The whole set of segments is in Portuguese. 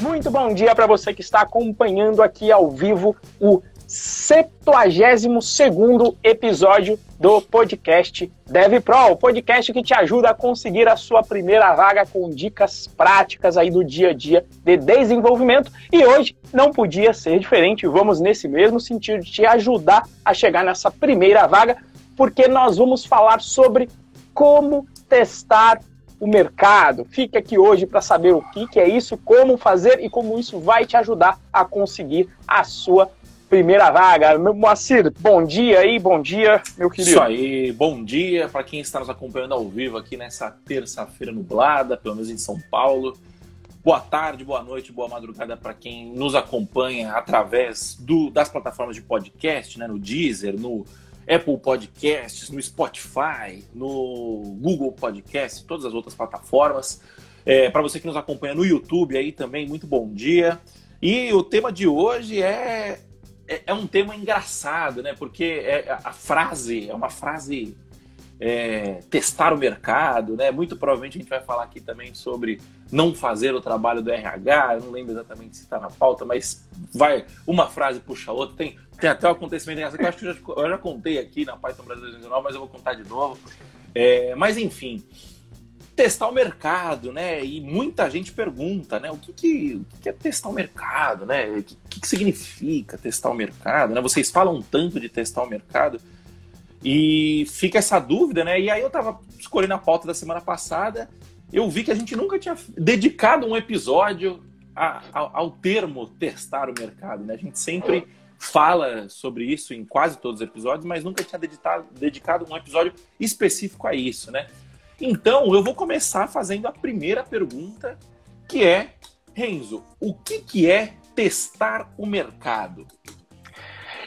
Muito bom dia para você que está acompanhando aqui ao vivo o 72 episódio do podcast DevPro, o podcast que te ajuda a conseguir a sua primeira vaga com dicas práticas aí do dia a dia de desenvolvimento. E hoje não podia ser diferente, vamos nesse mesmo sentido de te ajudar a chegar nessa primeira vaga, porque nós vamos falar sobre como testar o mercado. Fique aqui hoje para saber o que, que é isso, como fazer e como isso vai te ajudar a conseguir a sua primeira vaga. Moacir, bom dia aí, bom dia, meu querido. Isso aí, bom dia para quem está nos acompanhando ao vivo aqui nessa terça-feira nublada, pelo menos em São Paulo. Boa tarde, boa noite, boa madrugada para quem nos acompanha através do, das plataformas de podcast, né, no Deezer, no Apple Podcasts, no Spotify, no Google Podcasts, todas as outras plataformas. É, para você que nos acompanha no YouTube aí também, muito bom dia. E o tema de hoje é, é, é um tema engraçado, né? Porque é, a frase é uma frase é, testar o mercado, né? Muito provavelmente a gente vai falar aqui também sobre não fazer o trabalho do RH, não lembro exatamente se está na pauta, mas vai, uma frase puxa a outra. Tem, tem até um acontecimento engraçado que eu acho que eu já, eu já contei aqui na Python Brasil 2019, mas eu vou contar de novo. É, mas enfim, testar o mercado, né? E muita gente pergunta, né? O que, que, o que é testar o mercado, né? O que, que significa testar o mercado, né? Vocês falam tanto de testar o mercado e fica essa dúvida, né? E aí eu tava escolhendo a pauta da semana passada, eu vi que a gente nunca tinha dedicado um episódio a, a, ao termo testar o mercado, né? A gente sempre fala sobre isso em quase todos os episódios, mas nunca tinha dedicado, dedicado um episódio específico a isso, né? Então, eu vou começar fazendo a primeira pergunta, que é, Renzo, o que, que é testar o mercado?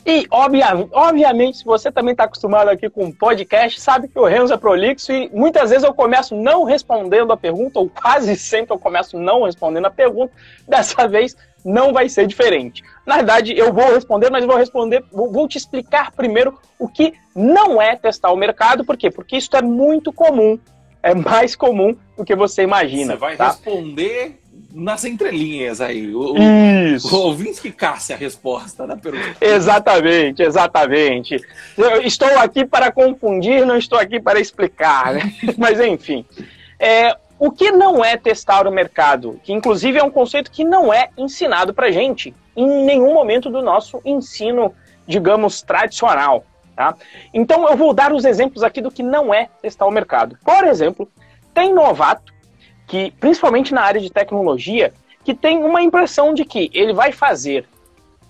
E, obvia, obviamente, se você também está acostumado aqui com podcast, sabe que o Renzo é prolixo e muitas vezes eu começo não respondendo a pergunta, ou quase sempre eu começo não respondendo a pergunta. Dessa vez não vai ser diferente. Na verdade, eu vou responder, mas vou responder, vou, te explicar primeiro o que não é testar o mercado, por quê? Porque isso é muito comum é mais comum do que você imagina. Você vai tá? responder nas entrelinhas aí. O, Isso. O, o ouvinte que caça a resposta da pergunta. Exatamente, exatamente. Eu estou aqui para confundir, não estou aqui para explicar, né? Mas enfim. É, o que não é testar o mercado? Que inclusive é um conceito que não é ensinado para gente em nenhum momento do nosso ensino, digamos, tradicional. Tá? Então eu vou dar os exemplos aqui do que não é testar o mercado. Por exemplo, tem novato que, principalmente na área de tecnologia, que tem uma impressão de que ele vai fazer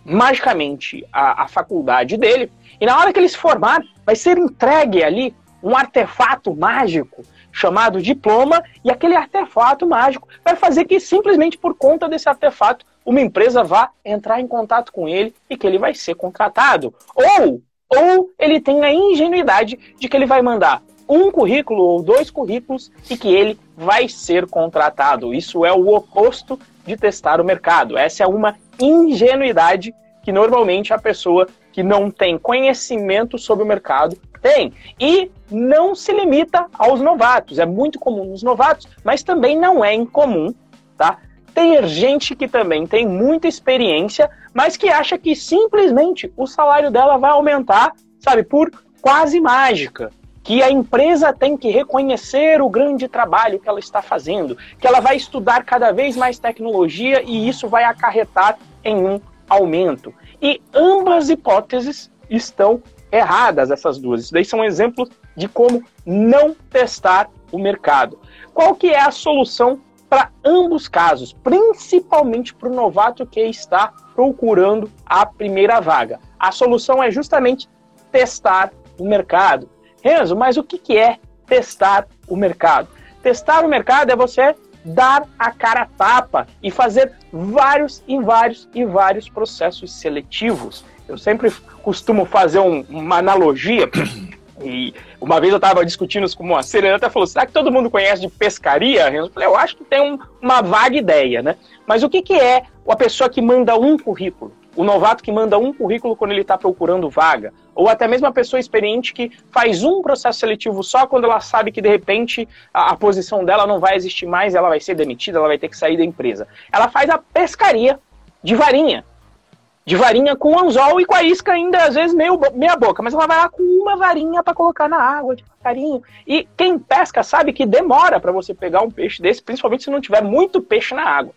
magicamente a, a faculdade dele e na hora que ele se formar vai ser entregue ali um artefato mágico chamado diploma e aquele artefato mágico vai fazer que simplesmente por conta desse artefato uma empresa vá entrar em contato com ele e que ele vai ser contratado. Ou ou ele tem a ingenuidade de que ele vai mandar um currículo ou dois currículos e que ele vai ser contratado. Isso é o oposto de testar o mercado. Essa é uma ingenuidade que normalmente a pessoa que não tem conhecimento sobre o mercado tem. E não se limita aos novatos. É muito comum nos novatos, mas também não é incomum, tá? Ter gente que também tem muita experiência, mas que acha que simplesmente o salário dela vai aumentar, sabe, por quase mágica. Que a empresa tem que reconhecer o grande trabalho que ela está fazendo, que ela vai estudar cada vez mais tecnologia e isso vai acarretar em um aumento. E ambas hipóteses estão erradas, essas duas. Isso daí são exemplos de como não testar o mercado. Qual que é a solução para ambos casos, principalmente para o novato que está procurando a primeira vaga. A solução é justamente testar o mercado. Renzo, mas o que, que é testar o mercado? Testar o mercado é você dar a cara a tapa e fazer vários e vários e vários processos seletivos. Eu sempre costumo fazer um, uma analogia e uma vez eu estava discutindo isso com uma ele até falou: será que todo mundo conhece de pescaria? Eu falei: eu acho que tem um, uma vaga ideia, né? Mas o que, que é a pessoa que manda um currículo? O novato que manda um currículo quando ele está procurando vaga, ou até mesmo a pessoa experiente que faz um processo seletivo só quando ela sabe que de repente a, a posição dela não vai existir mais, ela vai ser demitida, ela vai ter que sair da empresa. Ela faz a pescaria de varinha de varinha com anzol e com a isca ainda, às vezes, meio, meia boca. Mas ela vai lá com uma varinha para colocar na água, devagarinho. E quem pesca sabe que demora para você pegar um peixe desse, principalmente se não tiver muito peixe na água.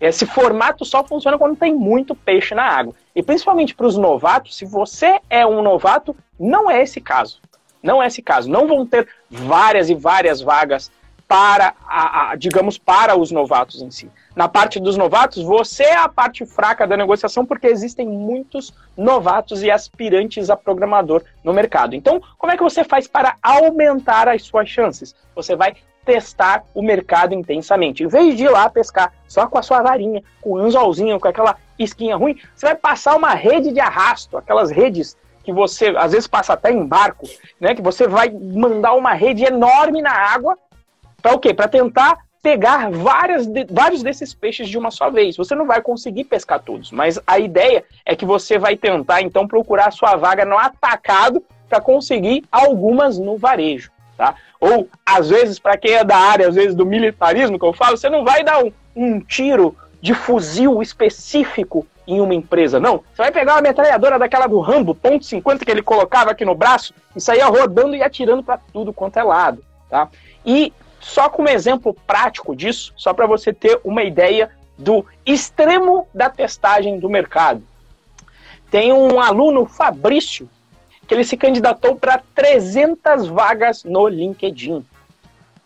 Esse formato só funciona quando tem muito peixe na água. E principalmente para os novatos, se você é um novato, não é esse caso. Não é esse caso. Não vão ter várias e várias vagas para, a, a, digamos, para os novatos em si. Na parte dos novatos, você é a parte fraca da negociação porque existem muitos novatos e aspirantes a programador no mercado. Então, como é que você faz para aumentar as suas chances? Você vai testar o mercado intensamente. Em vez de ir lá pescar só com a sua varinha, com o anzolzinho, com aquela isquinha ruim, você vai passar uma rede de arrasto, aquelas redes que você às vezes passa até em barco, né? Que você vai mandar uma rede enorme na água para o quê? Para tentar pegar várias de, vários desses peixes de uma só vez. Você não vai conseguir pescar todos, mas a ideia é que você vai tentar então procurar sua vaga no atacado para conseguir algumas no varejo, tá? Ou às vezes para quem é da área, às vezes do militarismo que eu falo, você não vai dar um, um tiro de fuzil específico em uma empresa, não. Você vai pegar uma metralhadora daquela do Rambo, ponto .50 que ele colocava aqui no braço e saía rodando e atirando para tudo quanto é lado, tá? E só como exemplo prático disso, só para você ter uma ideia do extremo da testagem do mercado. Tem um aluno, Fabrício, que ele se candidatou para 300 vagas no LinkedIn,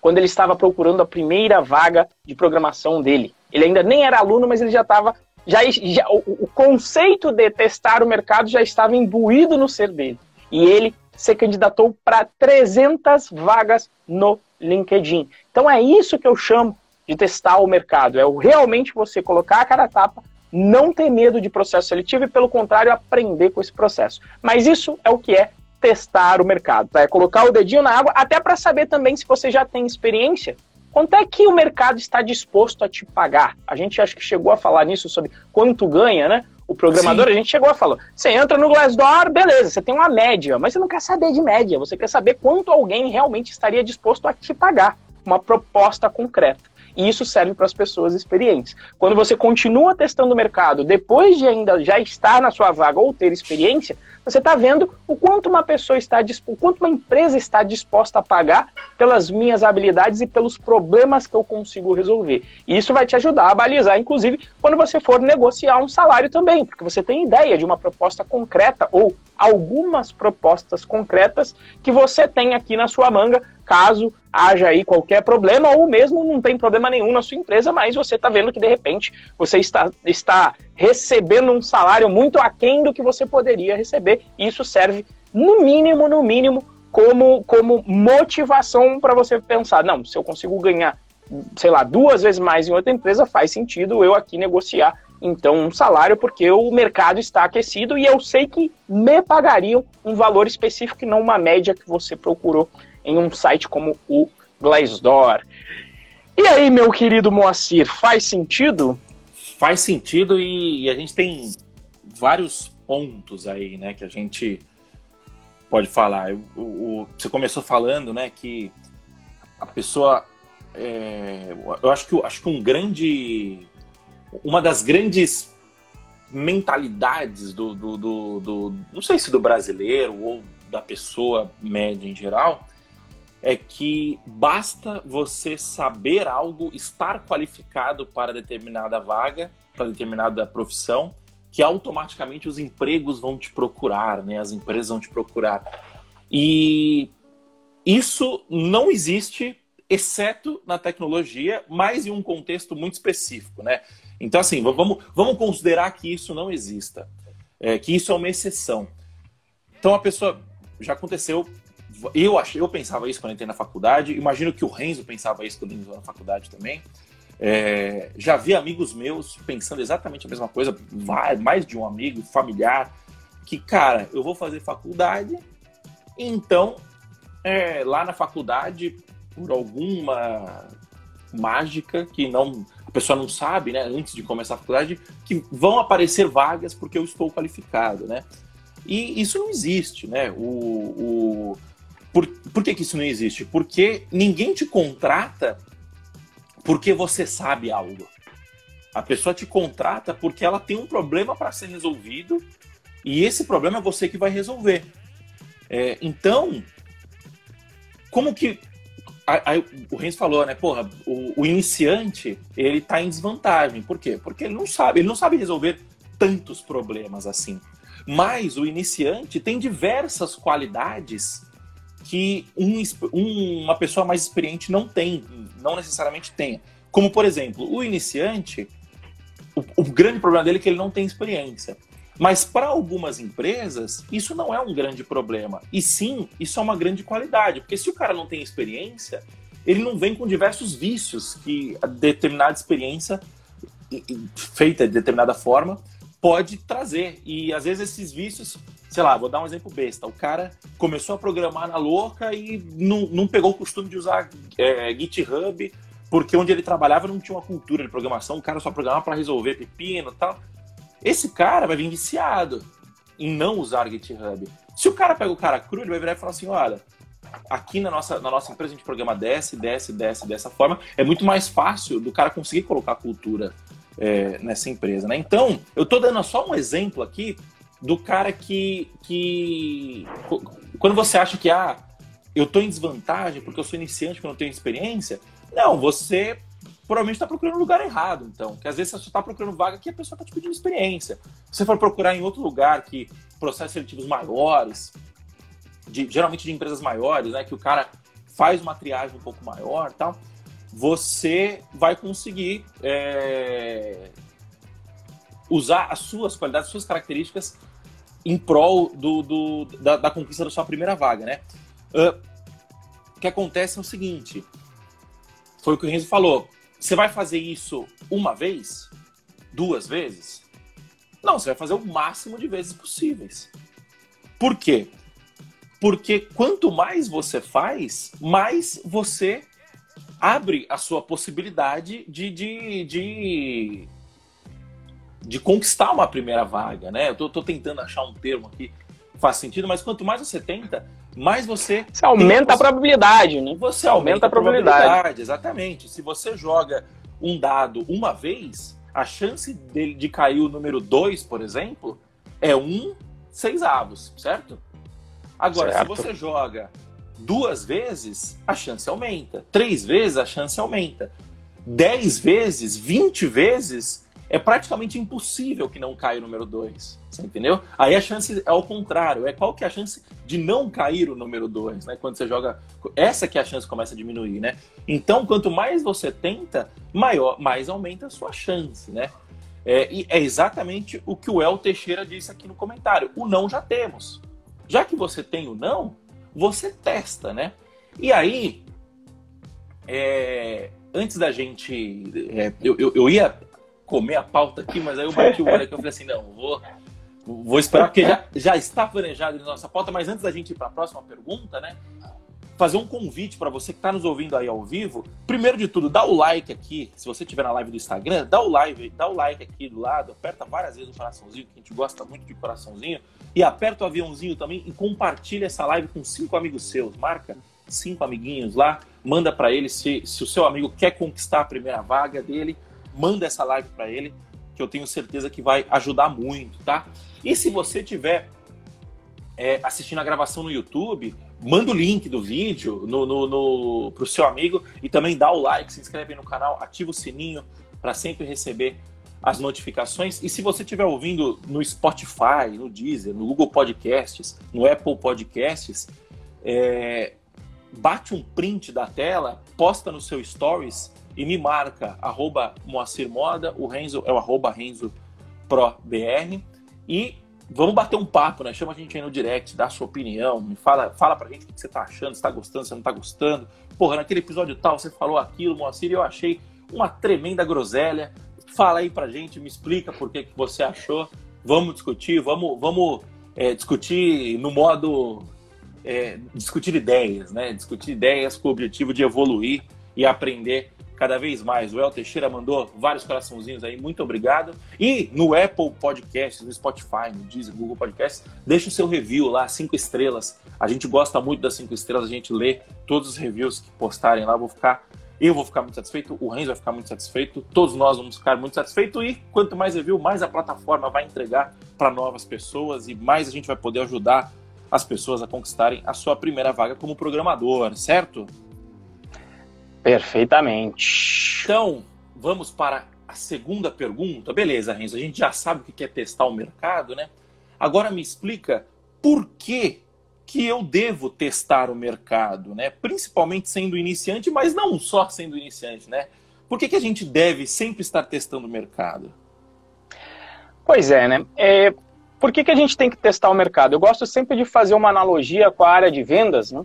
quando ele estava procurando a primeira vaga de programação dele. Ele ainda nem era aluno, mas ele já estava. Já, já, o, o conceito de testar o mercado já estava imbuído no ser dele. E ele se candidatou para 300 vagas no LinkedIn. Então é isso que eu chamo de testar o mercado. É realmente você colocar a cara a tapa, não ter medo de processo seletivo e, pelo contrário, aprender com esse processo. Mas isso é o que é testar o mercado. Tá? É colocar o dedinho na água, até para saber também se você já tem experiência. Quanto é que o mercado está disposto a te pagar? A gente acho que chegou a falar nisso sobre quanto ganha, né? O programador, Sim. a gente chegou a falar. Você entra no Glassdoor, beleza, você tem uma média, mas você não quer saber de média, você quer saber quanto alguém realmente estaria disposto a te pagar. Uma proposta concreta. E isso serve para as pessoas experientes. Quando você continua testando o mercado, depois de ainda já estar na sua vaga ou ter experiência, você está vendo o quanto uma pessoa está o quanto uma empresa está disposta a pagar pelas minhas habilidades e pelos problemas que eu consigo resolver. E isso vai te ajudar a balizar, inclusive, quando você for negociar um salário também, porque você tem ideia de uma proposta concreta ou algumas propostas concretas que você tem aqui na sua manga caso haja aí qualquer problema, ou mesmo não tem problema nenhum na sua empresa, mas você está vendo que de repente você está, está recebendo um salário muito aquém do que você poderia receber. E isso serve, no mínimo, no mínimo, como, como motivação para você pensar: não, se eu consigo ganhar, sei lá, duas vezes mais em outra empresa, faz sentido eu aqui negociar então um salário porque o mercado está aquecido e eu sei que me pagariam um valor específico e não uma média que você procurou em um site como o Glassdoor. E aí, meu querido Moacir, faz sentido? Faz sentido e, a gente tem vários pontos aí, né, que a gente pode falar. O, o, você começou falando, né, que a pessoa, é, eu acho que acho que um grande, uma das grandes mentalidades do, do, do, do, não sei se do brasileiro ou da pessoa média em geral, é que basta você saber algo, estar qualificado para determinada vaga, para determinada profissão, que automaticamente os empregos vão te procurar, né? As empresas vão te procurar. E isso não existe, exceto na tecnologia, mas em um contexto muito específico, né? Então, assim, vamos, vamos considerar que isso não exista, é, que isso é uma exceção. Então, a pessoa já aconteceu eu achei, eu pensava isso quando entrei na faculdade. Imagino que o Renzo pensava isso quando entrou na faculdade também. É, já vi amigos meus pensando exatamente a mesma coisa, mais de um amigo, familiar, que, cara, eu vou fazer faculdade, então, é, lá na faculdade, por alguma mágica que não. pessoa não sabe, né, antes de começar a faculdade, que vão aparecer vagas porque eu estou qualificado, né? E isso não existe, né? O, o... Por, por que, que isso não existe? Porque ninguém te contrata porque você sabe algo. A pessoa te contrata porque ela tem um problema para ser resolvido e esse problema é você que vai resolver. É, então, como que Aí, o Renzo falou, né? Porra, o, o, iniciante ele tá em desvantagem. Por quê? Porque ele não sabe, ele não sabe resolver tantos problemas assim. Mas o iniciante tem diversas qualidades que um, um, uma pessoa mais experiente não tem, não necessariamente tem. Como, por exemplo, o iniciante, o, o grande problema dele é que ele não tem experiência. Mas para algumas empresas, isso não é um grande problema. E sim, isso é uma grande qualidade. Porque se o cara não tem experiência, ele não vem com diversos vícios que determinada experiência, feita de determinada forma, pode trazer. E às vezes esses vícios, sei lá, vou dar um exemplo besta. O cara começou a programar na louca e não, não pegou o costume de usar é, GitHub, porque onde ele trabalhava não tinha uma cultura de programação, o cara só programava para resolver pepino e tal. Esse cara vai vir viciado em não usar GitHub. Se o cara pega o cara cru, ele vai virar e falar assim: olha, aqui na nossa, na nossa empresa a gente programa desce, desce, desce dessa forma. É muito mais fácil do cara conseguir colocar cultura é, nessa empresa, né? Então, eu tô dando só um exemplo aqui do cara que, que quando você acha que ah, eu tô em desvantagem porque eu sou iniciante, porque eu não tenho experiência, não, você provavelmente está procurando lugar errado, então. Que às vezes você só está procurando vaga que a pessoa está te pedindo experiência. Se você for procurar em outro lugar que processos seletivos maiores, de, geralmente de empresas maiores, né, que o cara faz uma triagem um pouco maior tal, você vai conseguir é, usar as suas qualidades, as suas características em prol do, do da, da, conquista da sua primeira vaga, né? Uh, o que acontece é o seguinte, foi o que o Renzo falou, você vai fazer isso uma vez? Duas vezes? Não, você vai fazer o máximo de vezes possíveis. Por quê? Porque quanto mais você faz, mais você abre a sua possibilidade de, de, de, de conquistar uma primeira vaga, né? Eu tô, tô, tentando achar um termo aqui que faz sentido, mas quanto mais você tenta, mais você. Você aumenta a, a probabilidade, né? Você aumenta, aumenta a, probabilidade. probabilidade. Exatamente. Se você joga um dado uma vez, a chance dele de cair o número 2, por exemplo, é um seis avos, certo? Agora, certo. se você joga duas vezes, a chance aumenta. Três vezes, a chance aumenta. Dez vezes, vinte vezes, é praticamente impossível que não caia o número 2. Você entendeu? Aí a chance é ao contrário. É qual que é a chance de não cair o número 2, né? Quando você joga. Essa que é a chance começa a diminuir, né? Então, quanto mais você tenta, maior, mais aumenta a sua chance, né? É, e é exatamente o que o El Teixeira disse aqui no comentário. O não já temos. Já que você tem o não, você testa, né? E aí, é, antes da gente. É, eu, eu, eu, ia comer a pauta aqui, mas aí eu bati o olho aqui e falei assim: não, vou, vou esperar, porque já, já está planejado na nossa pauta, mas antes da gente ir para a próxima pergunta, né? Fazer um convite para você que está nos ouvindo aí ao vivo. Primeiro de tudo, dá o like aqui. Se você estiver na live do Instagram, dá o like, dá o like aqui do lado, aperta várias vezes o coraçãozinho, que a gente gosta muito de coraçãozinho, e aperta o aviãozinho também e compartilha essa live com cinco amigos seus. Marca cinco amiguinhos lá, manda para ele se, se o seu amigo quer conquistar a primeira vaga dele manda essa live para ele, que eu tenho certeza que vai ajudar muito, tá? E se você tiver é, assistindo a gravação no YouTube, manda o link do vídeo no, no, no, pro seu amigo e também dá o like, se inscreve no canal, ativa o sininho para sempre receber as notificações. E se você estiver ouvindo no Spotify, no Deezer, no Google Podcasts, no Apple Podcasts, é, bate um print da tela, posta no seu Stories e me marca arroba Moacir Moda, o Renzo é o arroba Renzo Pro BR e vamos bater um papo, né? Chama a gente aí no direct, dá a sua opinião, me fala, fala pra gente o que você tá achando, se tá gostando, se não tá gostando. Porra, naquele episódio tal você falou aquilo, Moacir, e eu achei uma tremenda groselha. Fala aí pra gente, me explica por que, que você achou. Vamos discutir, vamos, vamos é, discutir no modo. É, discutir ideias, né? Discutir ideias com o objetivo de evoluir e aprender cada vez mais. O El Teixeira mandou vários coraçãozinhos aí, muito obrigado. E no Apple Podcasts, no Spotify, no Deezer, Google Podcasts, deixa o seu review lá, cinco estrelas. A gente gosta muito das cinco estrelas, a gente lê todos os reviews que postarem lá. Vou ficar, eu vou ficar muito satisfeito, o Renzo vai ficar muito satisfeito, todos nós vamos ficar muito satisfeitos. E quanto mais review, mais a plataforma vai entregar para novas pessoas e mais a gente vai poder ajudar as pessoas a conquistarem a sua primeira vaga como programador, certo? Perfeitamente. Então, vamos para a segunda pergunta. Beleza, Renzo, a gente já sabe o que é testar o mercado, né? Agora me explica por que, que eu devo testar o mercado, né? Principalmente sendo iniciante, mas não só sendo iniciante, né? Por que, que a gente deve sempre estar testando o mercado? Pois é, né? É, por que, que a gente tem que testar o mercado? Eu gosto sempre de fazer uma analogia com a área de vendas, né?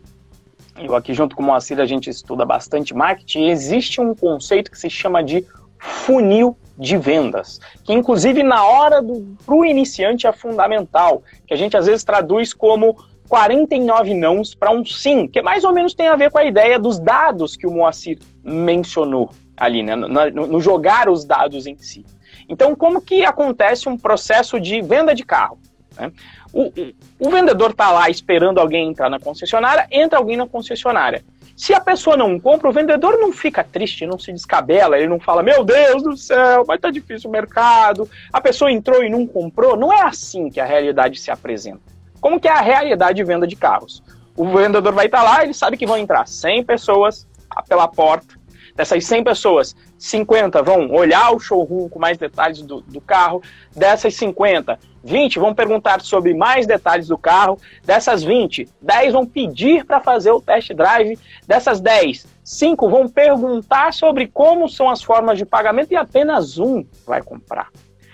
Eu aqui junto com o Moacir a gente estuda bastante marketing, existe um conceito que se chama de funil de vendas, que inclusive na hora do pro iniciante é fundamental, que a gente às vezes traduz como 49 nãos para um sim, que mais ou menos tem a ver com a ideia dos dados que o Moacir mencionou ali, né, no, no jogar os dados em si. Então, como que acontece um processo de venda de carro? Né? O, o, vendedor está lá esperando alguém entrar na concessionária, entra alguém na concessionária. Se a pessoa não compra, o vendedor não fica triste, não se descabela, ele não fala, meu Deus do céu, vai estar tá difícil o mercado, a pessoa entrou e não comprou. Não é assim que a realidade se apresenta. Como que é a realidade de venda de carros? O vendedor vai estar tá lá, ele sabe que vão entrar 100 pessoas pela porta, Dessas 100 pessoas, 50 vão olhar o showroom com mais detalhes do, do carro. Dessas 50, 20 vão perguntar sobre mais detalhes do carro. Dessas 20, 10 vão pedir para fazer o test drive. Dessas 10, 5 vão perguntar sobre como são as formas de pagamento e apenas um vai comprar.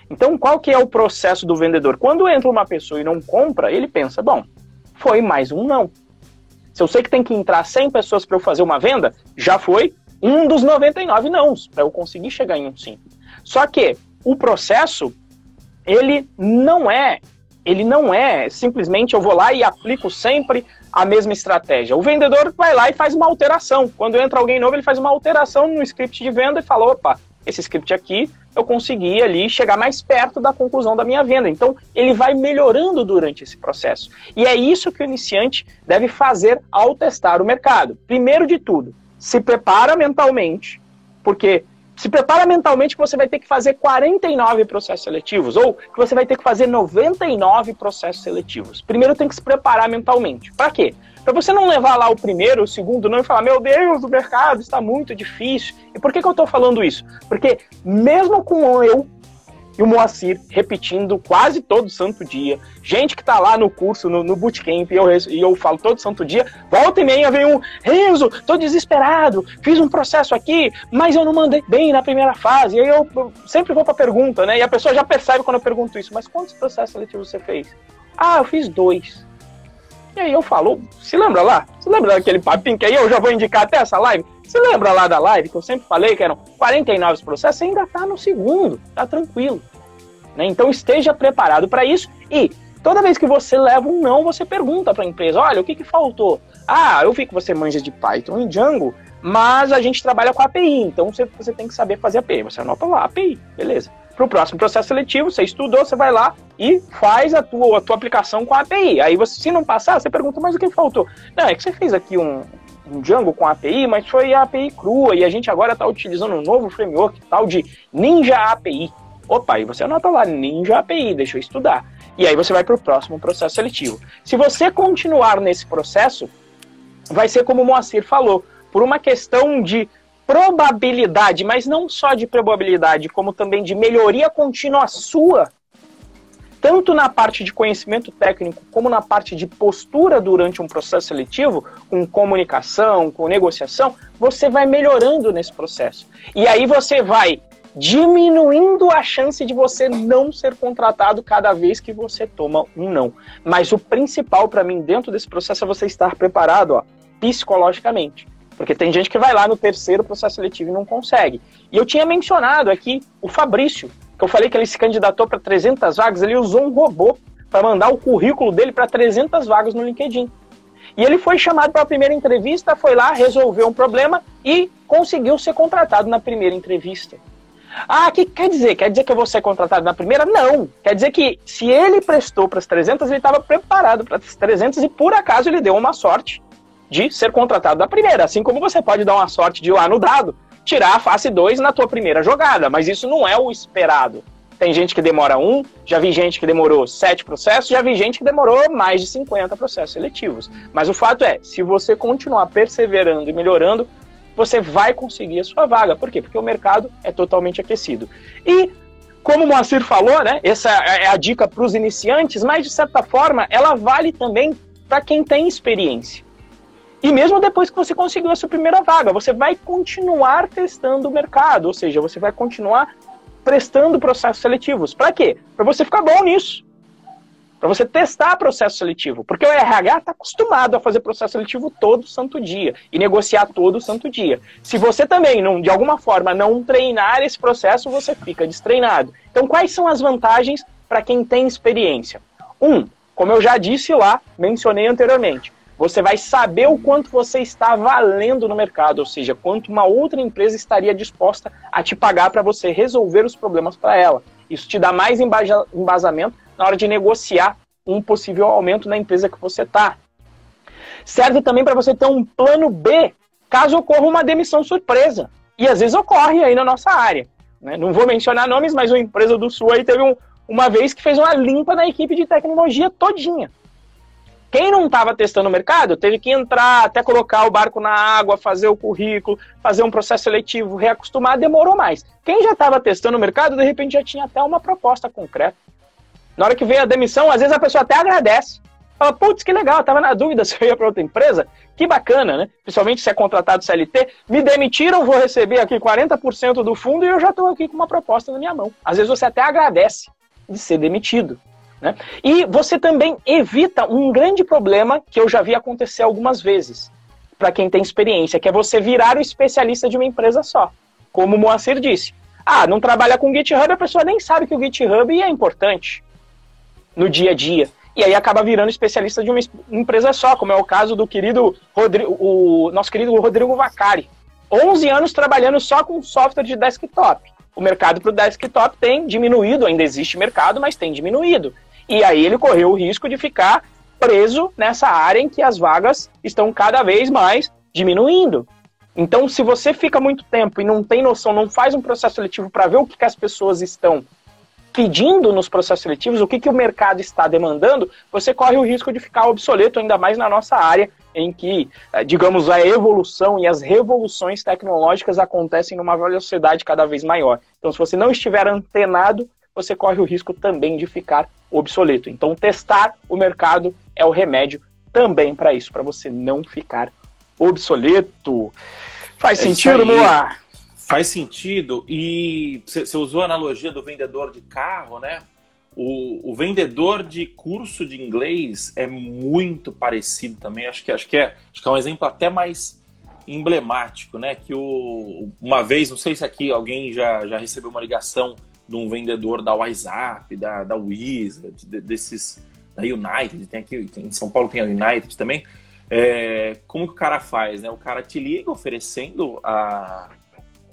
Então, qual que é o processo do vendedor? Quando entra uma pessoa e não compra, ele pensa, bom, foi mais um não. Se eu sei que tem que entrar 100 pessoas para eu fazer uma venda, já foi um dos 99 nãos para eu conseguir chegar em um sim. Só que o processo ele não é ele não é simplesmente eu vou lá e aplico sempre a mesma estratégia. O vendedor vai lá e faz uma alteração. Quando entra alguém novo, ele faz uma alteração no script de venda e fala: opa, esse script aqui eu consegui ali chegar mais perto da conclusão da minha venda. Então, ele vai melhorando durante esse processo. E é isso que o iniciante deve fazer ao testar o mercado. Primeiro de tudo, se prepara mentalmente, porque se prepara mentalmente que você vai ter que fazer 49 processos seletivos, ou que você vai ter que fazer 99 processos seletivos. Primeiro tem que se preparar mentalmente. Para quê? Para você não levar lá o primeiro, o segundo não e falar, meu Deus, o mercado está muito difícil. E por que, que eu estou falando isso? Porque mesmo com eu e o Moacir repetindo quase todo santo dia. Gente que tá lá no curso, no, no bootcamp, e eu, e eu falo todo santo dia, volta e meia vem um, Renzo, tô desesperado, fiz um processo aqui, mas eu não mandei bem na primeira fase. E aí eu, eu sempre vou pra pergunta, né? E a pessoa já percebe quando eu pergunto isso, mas quantos processos seletivos você fez? Ah, eu fiz dois. E aí eu falo, se lembra lá? Se lembra daquele papinho que aí eu já vou indicar até essa live? Se lembra lá da live que eu sempre falei que eram 49 processos? Você ainda está no segundo, tá tranquilo. Né? Então esteja preparado para isso e toda vez que você leva um não, você pergunta para a empresa: olha, o que, que faltou? Ah, eu vi que você manja de Python e Django, mas a gente trabalha com API, então você, você tem que saber fazer API. Você anota lá, API, beleza. Para o próximo processo seletivo, você estudou, você vai lá e faz a tua, a tua aplicação com a API. Aí, você, se não passar, você pergunta, mas o que faltou? Não, é que você fez aqui um, um Django com API, mas foi a API crua e a gente agora está utilizando um novo framework tal de Ninja API. Opa, e você anota lá Ninja API, deixa eu estudar. E aí você vai para o próximo processo seletivo. Se você continuar nesse processo, vai ser como o Moacir falou, por uma questão de probabilidade, mas não só de probabilidade, como também de melhoria contínua sua tanto na parte de conhecimento técnico como na parte de postura durante um processo seletivo, com comunicação, com negociação, você vai melhorando nesse processo. E aí você vai diminuindo a chance de você não ser contratado cada vez que você toma um não. Mas o principal para mim dentro desse processo é você estar preparado, ó, psicologicamente. Porque tem gente que vai lá no terceiro processo seletivo e não consegue. E eu tinha mencionado aqui o Fabrício, que eu falei que ele se candidatou para 300 vagas, ele usou um robô para mandar o currículo dele para 300 vagas no LinkedIn. E ele foi chamado para a primeira entrevista, foi lá, resolveu um problema e conseguiu ser contratado na primeira entrevista. Ah, que quer dizer? Quer dizer que eu vou ser contratado na primeira? Não. Quer dizer que se ele prestou para as 300, ele estava preparado para as 300 e por acaso ele deu uma sorte de ser contratado na primeira. Assim como você pode dar uma sorte de ir lá no dado, tirar a face 2 na tua primeira jogada, mas isso não é o esperado. Tem gente que demora um, já vi gente que demorou sete processos, já vi gente que demorou mais de 50 processos seletivos. Mas o fato é, se você continuar perseverando e melhorando, você vai conseguir a sua vaga. Por quê? Porque o mercado é totalmente aquecido. E, como o Moacir falou, né, essa é a dica para os iniciantes, mas de certa forma ela vale também para quem tem experiência. E mesmo depois que você conseguiu a sua primeira vaga, você vai continuar testando o mercado, ou seja, você vai continuar prestando processos seletivos. Para quê? Para você ficar bom nisso. Para você testar processo seletivo. Porque o RH está acostumado a fazer processo seletivo todo santo dia e negociar todo santo dia. Se você também, não, de alguma forma, não treinar esse processo, você fica destreinado. Então, quais são as vantagens para quem tem experiência? Um, como eu já disse lá, mencionei anteriormente, você vai saber o quanto você está valendo no mercado, ou seja, quanto uma outra empresa estaria disposta a te pagar para você resolver os problemas para ela. Isso te dá mais embasamento na hora de negociar um possível aumento na empresa que você está. Serve também para você ter um plano B caso ocorra uma demissão surpresa. E às vezes ocorre aí na nossa área. Né? Não vou mencionar nomes, mas uma empresa do Sul aí teve um, uma vez que fez uma limpa na equipe de tecnologia todinha. Quem não estava testando o mercado teve que entrar, até colocar o barco na água, fazer o currículo, fazer um processo seletivo, reacostumar, demorou mais. Quem já estava testando o mercado, de repente já tinha até uma proposta concreta. Na hora que veio a demissão, às vezes a pessoa até agradece. Fala, putz, que legal, estava na dúvida se eu ia para outra empresa. Que bacana, né? Principalmente se é contratado CLT. Me demitiram, vou receber aqui 40% do fundo e eu já estou aqui com uma proposta na minha mão. Às vezes você até agradece de ser demitido. Né? E você também evita um grande problema que eu já vi acontecer algumas vezes, para quem tem experiência, que é você virar o especialista de uma empresa só. Como o Moacir disse. Ah, não trabalha com GitHub, a pessoa nem sabe que o GitHub é importante no dia a dia. E aí acaba virando especialista de uma empresa só, como é o caso do querido Rodrigo, o nosso querido Rodrigo Vacari. 11 anos trabalhando só com software de desktop. O mercado para o desktop tem diminuído, ainda existe mercado, mas tem diminuído. E aí ele correu o risco de ficar preso nessa área em que as vagas estão cada vez mais diminuindo. Então, se você fica muito tempo e não tem noção, não faz um processo seletivo para ver o que, que as pessoas estão pedindo nos processos seletivos, o que, que o mercado está demandando, você corre o risco de ficar obsoleto, ainda mais na nossa área, em que, eh, digamos, a evolução e as revoluções tecnológicas acontecem numa velocidade cada vez maior. Então, se você não estiver antenado, você corre o risco também de ficar obsoleto. Então, testar o mercado é o remédio também para isso, para você não ficar obsoleto. Faz é sentido, Moa? Faz sentido. E você usou a analogia do vendedor de carro, né? O, o, vendedor de curso de inglês é muito parecido também. Acho que, acho, que é, acho que é um exemplo até mais emblemático, né? Que o, uma vez, não sei se aqui alguém já, já recebeu uma ligação de um vendedor da WhatsApp, da, da Wizard, de, desses da United, tem aqui em São Paulo tem a United também. É, como que o cara faz, né? O cara te liga oferecendo a,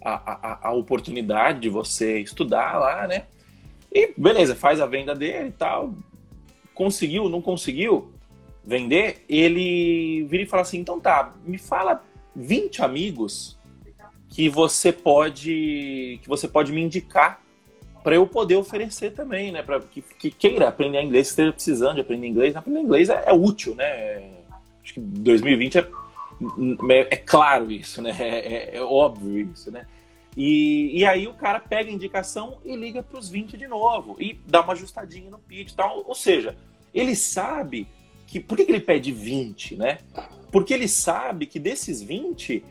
a, a, a, oportunidade de você estudar lá, né? E beleza, faz a venda dele e tal. Conseguiu, não conseguiu vender, ele vira e fala assim: então tá, me fala 20 amigos que você pode que você pode me indicar para eu poder oferecer também, né? Para que, que, queira aprender inglês, que esteja precisando de aprender inglês. Aprender inglês é, é útil, né? Acho que 2020 é, é, é claro isso, né? É, é, é, óbvio isso, né? E, e aí o cara pega a indicação e liga para os 20 de novo e dá uma ajustadinha no pitch e tal. Ou seja, ele sabe que. Por que, que ele pede 20, né? Porque ele sabe que desses 20,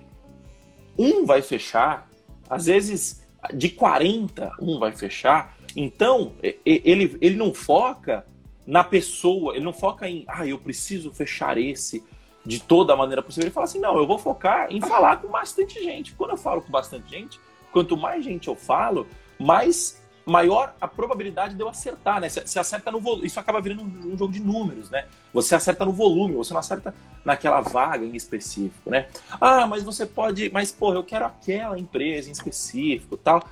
um vai fechar. Às vezes de 40, um vai fechar. Então, ele, ele não foca na pessoa, ele não foca em, ah, eu preciso fechar esse de toda a maneira possível. Ele fala assim, não, eu vou focar em falar com bastante gente. Quando eu falo com bastante gente, quanto mais gente eu falo, mais maior a probabilidade de eu acertar, né? Você acerta no volume. Isso acaba virando um, jogo de números, né? Você acerta no volume, você não acerta naquela vaga em específico, né? Ah, mas você pode. Mas, porra, eu quero aquela empresa em específico tal.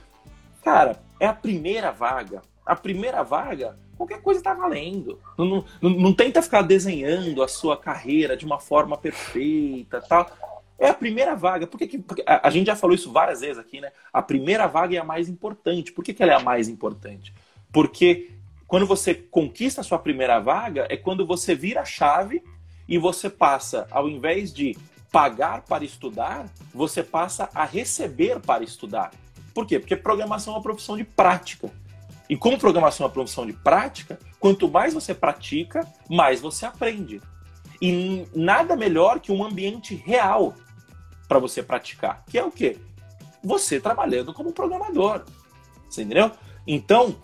Cara, é a primeira vaga. A primeira vaga, qualquer coisa está valendo. Não, não, não, tenta ficar desenhando a sua carreira de uma forma perfeita tal. É a primeira vaga. Por que, que porque a, gente já falou isso várias vezes aqui, né? A primeira vaga é a mais importante. Por que, que ela é a mais importante? Porque quando você conquista a sua primeira vaga, é quando você vira a chave e você passa, ao invés de pagar para estudar, você passa a receber para estudar. Por quê? Porque programação é uma profissão de prática. E como programação é uma profissão de prática, quanto mais você pratica, mais você aprende. E nada melhor que um ambiente real para você praticar, que é o quê? Você trabalhando como programador. Você entendeu? Então,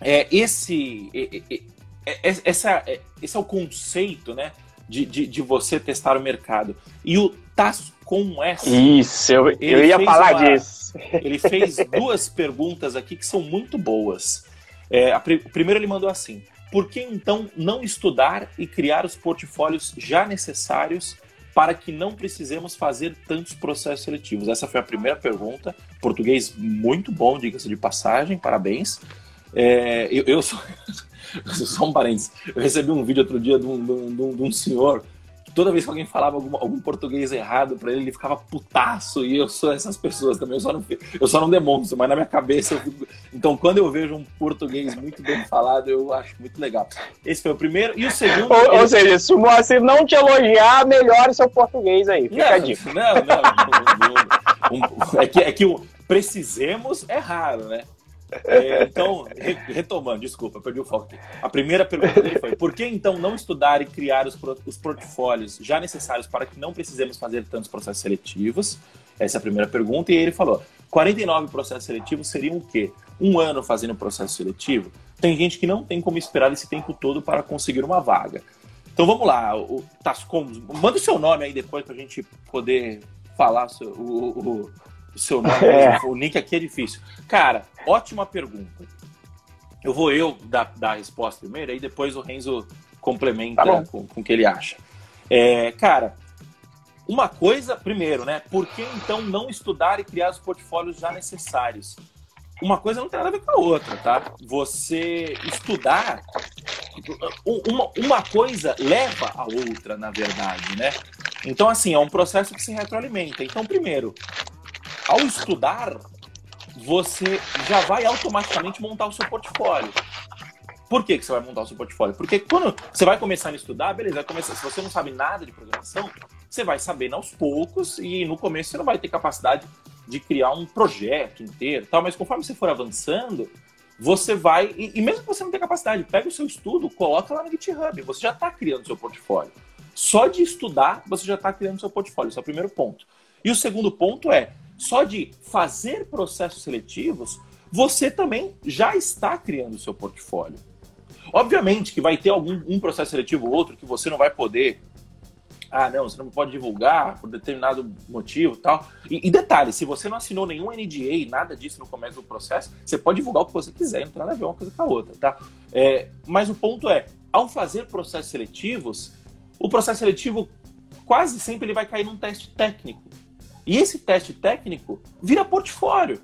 é, esse, é, é, essa, é, esse é o conceito né, de, de, de, você testar o mercado. E o Tascom S. Isso, eu, eu ia falar uma, disso. Ele fez duas perguntas aqui que são muito boas. É, a, primeiro, ele mandou assim: por que então não estudar e criar os portfólios já necessários para que não precisemos fazer tantos processos seletivos? Essa foi a primeira pergunta. Português muito bom, diga-se de passagem, parabéns. É, eu, eu sou. Só um parênteses. Eu recebi um vídeo outro dia de um, de um, de um senhor toda vez que alguém falava algum, algum português errado para ele, ele ficava putaço. E eu sou essas pessoas também. Eu só não, eu só não demonstro, mas na minha cabeça eu. Então, quando eu vejo um português muito bem falado, eu acho muito legal. Esse foi o primeiro. E o segundo. Ou, ele... ou seja, se o Moacir não te elogiar, melhore seu português aí. Fica não, a dica. Não, não. não, é que, é que o precisemos é raro, né? É, então, re, retomando, desculpa, perdi o foco aqui. A primeira pergunta dele foi: por que então não estudar e criar os, os portfólios já necessários para que não precisemos fazer tantos processos seletivos? Essa é a primeira pergunta. E ele falou: 49 processos seletivos seriam o quê? Um ano fazendo processo seletivo? Tem gente que não tem como esperar esse tempo todo para conseguir uma vaga. Então vamos lá, o Tascom, manda o seu nome aí depois para a gente poder falar o, o, o seu nome, é. o link aqui é difícil. Cara, ótima pergunta. Eu vou eu dar, dar a resposta primeiro, aí depois o Renzo complementa tá com, com o que ele acha. É, cara, uma coisa, primeiro, né? Por que então não estudar e criar os portfólios já necessários? Uma coisa não tem nada a ver com a outra, tá? Você estudar, uma, uma coisa leva a outra, na verdade, né? Então, assim, é um processo que se retroalimenta. Então, primeiro, ao estudar, você já vai automaticamente montar o seu portfólio. Por que, que você vai montar o seu portfólio? Porque quando você vai começar a estudar, beleza, vai começar, se você não sabe nada de programação, você vai sabendo aos poucos e no começo você não vai ter capacidade de criar um projeto inteiro, tal, mas conforme você for avançando, você vai e, e mesmo que você não tenha capacidade, pega o seu estudo, coloca lá no GitHub, você já está criando seu portfólio. Só de estudar, você já está criando seu portfólio, esse é o primeiro ponto. E o segundo ponto é, só de fazer processos seletivos, você também já está criando o seu portfólio. Obviamente que vai ter algum um processo seletivo ou outro que você não vai poder. Ah, não, você não pode divulgar por determinado motivo tal. E, e detalhe, se você não assinou nenhum NDA, nada disso no começo do processo, você pode divulgar o que você quiser, não tem nada a ver uma coisa com a outra, tá? É, mas o ponto é, ao fazer processos seletivos, o processo seletivo quase sempre ele vai cair num teste técnico. E esse teste técnico vira portfólio.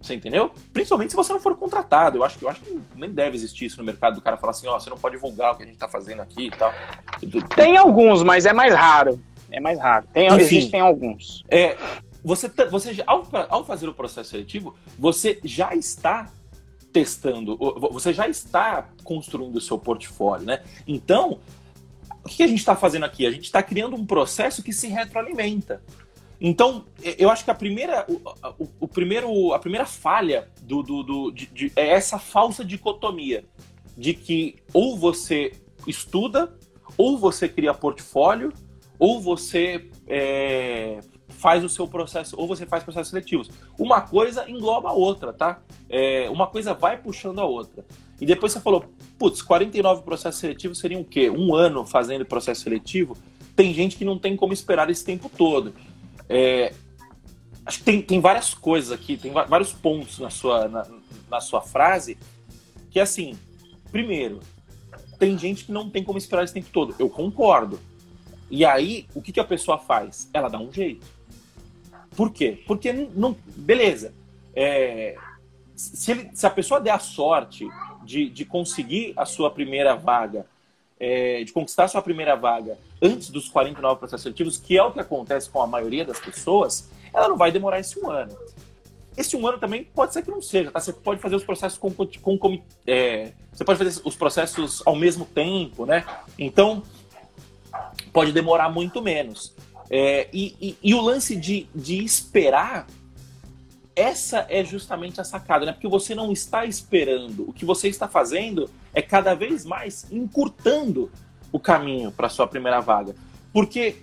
Você entendeu? Principalmente se você não for contratado. Eu acho que eu acho que nem deve existir isso no mercado do cara falar assim, ó, oh, você não pode divulgar o que a gente está fazendo aqui e tal. Tem alguns, mas é mais raro. É mais raro. Tem, Enfim, existem alguns. É, você, você ao, ao fazer o processo seletivo, você já está testando, você já está construindo o seu portfólio, né? Então, o que a gente está fazendo aqui? A gente está criando um processo que se retroalimenta. Então, eu acho que a primeira, o, o, o primeiro, a primeira falha do, do, do de, de, é essa falsa dicotomia de que ou você estuda, ou você cria portfólio, ou você é, faz o seu processo, ou você faz processos seletivos. Uma coisa engloba a outra, tá? É, uma coisa vai puxando a outra. E depois você falou, putz, 49 processos seletivos seriam o quê? Um ano fazendo processo seletivo? Tem gente que não tem como esperar esse tempo todo. É, acho que tem, tem várias coisas aqui, tem vários pontos na sua, na, na sua frase, que assim, primeiro, tem gente que não tem como esperar esse tempo todo. Eu concordo. E aí, o que, que a pessoa faz? Ela dá um jeito. Por quê? Porque não. Beleza. É, se, ele, se, a pessoa der a sorte de, de conseguir a sua primeira vaga, é, de conquistar a sua primeira vaga antes dos 49 processos seletivos, que é o que acontece com a maioria das pessoas, ela não vai demorar esse um ano. Esse um ano também pode ser que não seja, tá? Você pode fazer os processos com, com, com é, você pode fazer os processos ao mesmo tempo, né? Então pode demorar muito menos. É, e, e, e, o lance de, de esperar, essa é justamente a sacada, né? Porque você não está esperando. O que você está fazendo é cada vez mais encurtando o caminho para sua primeira vaga. Porque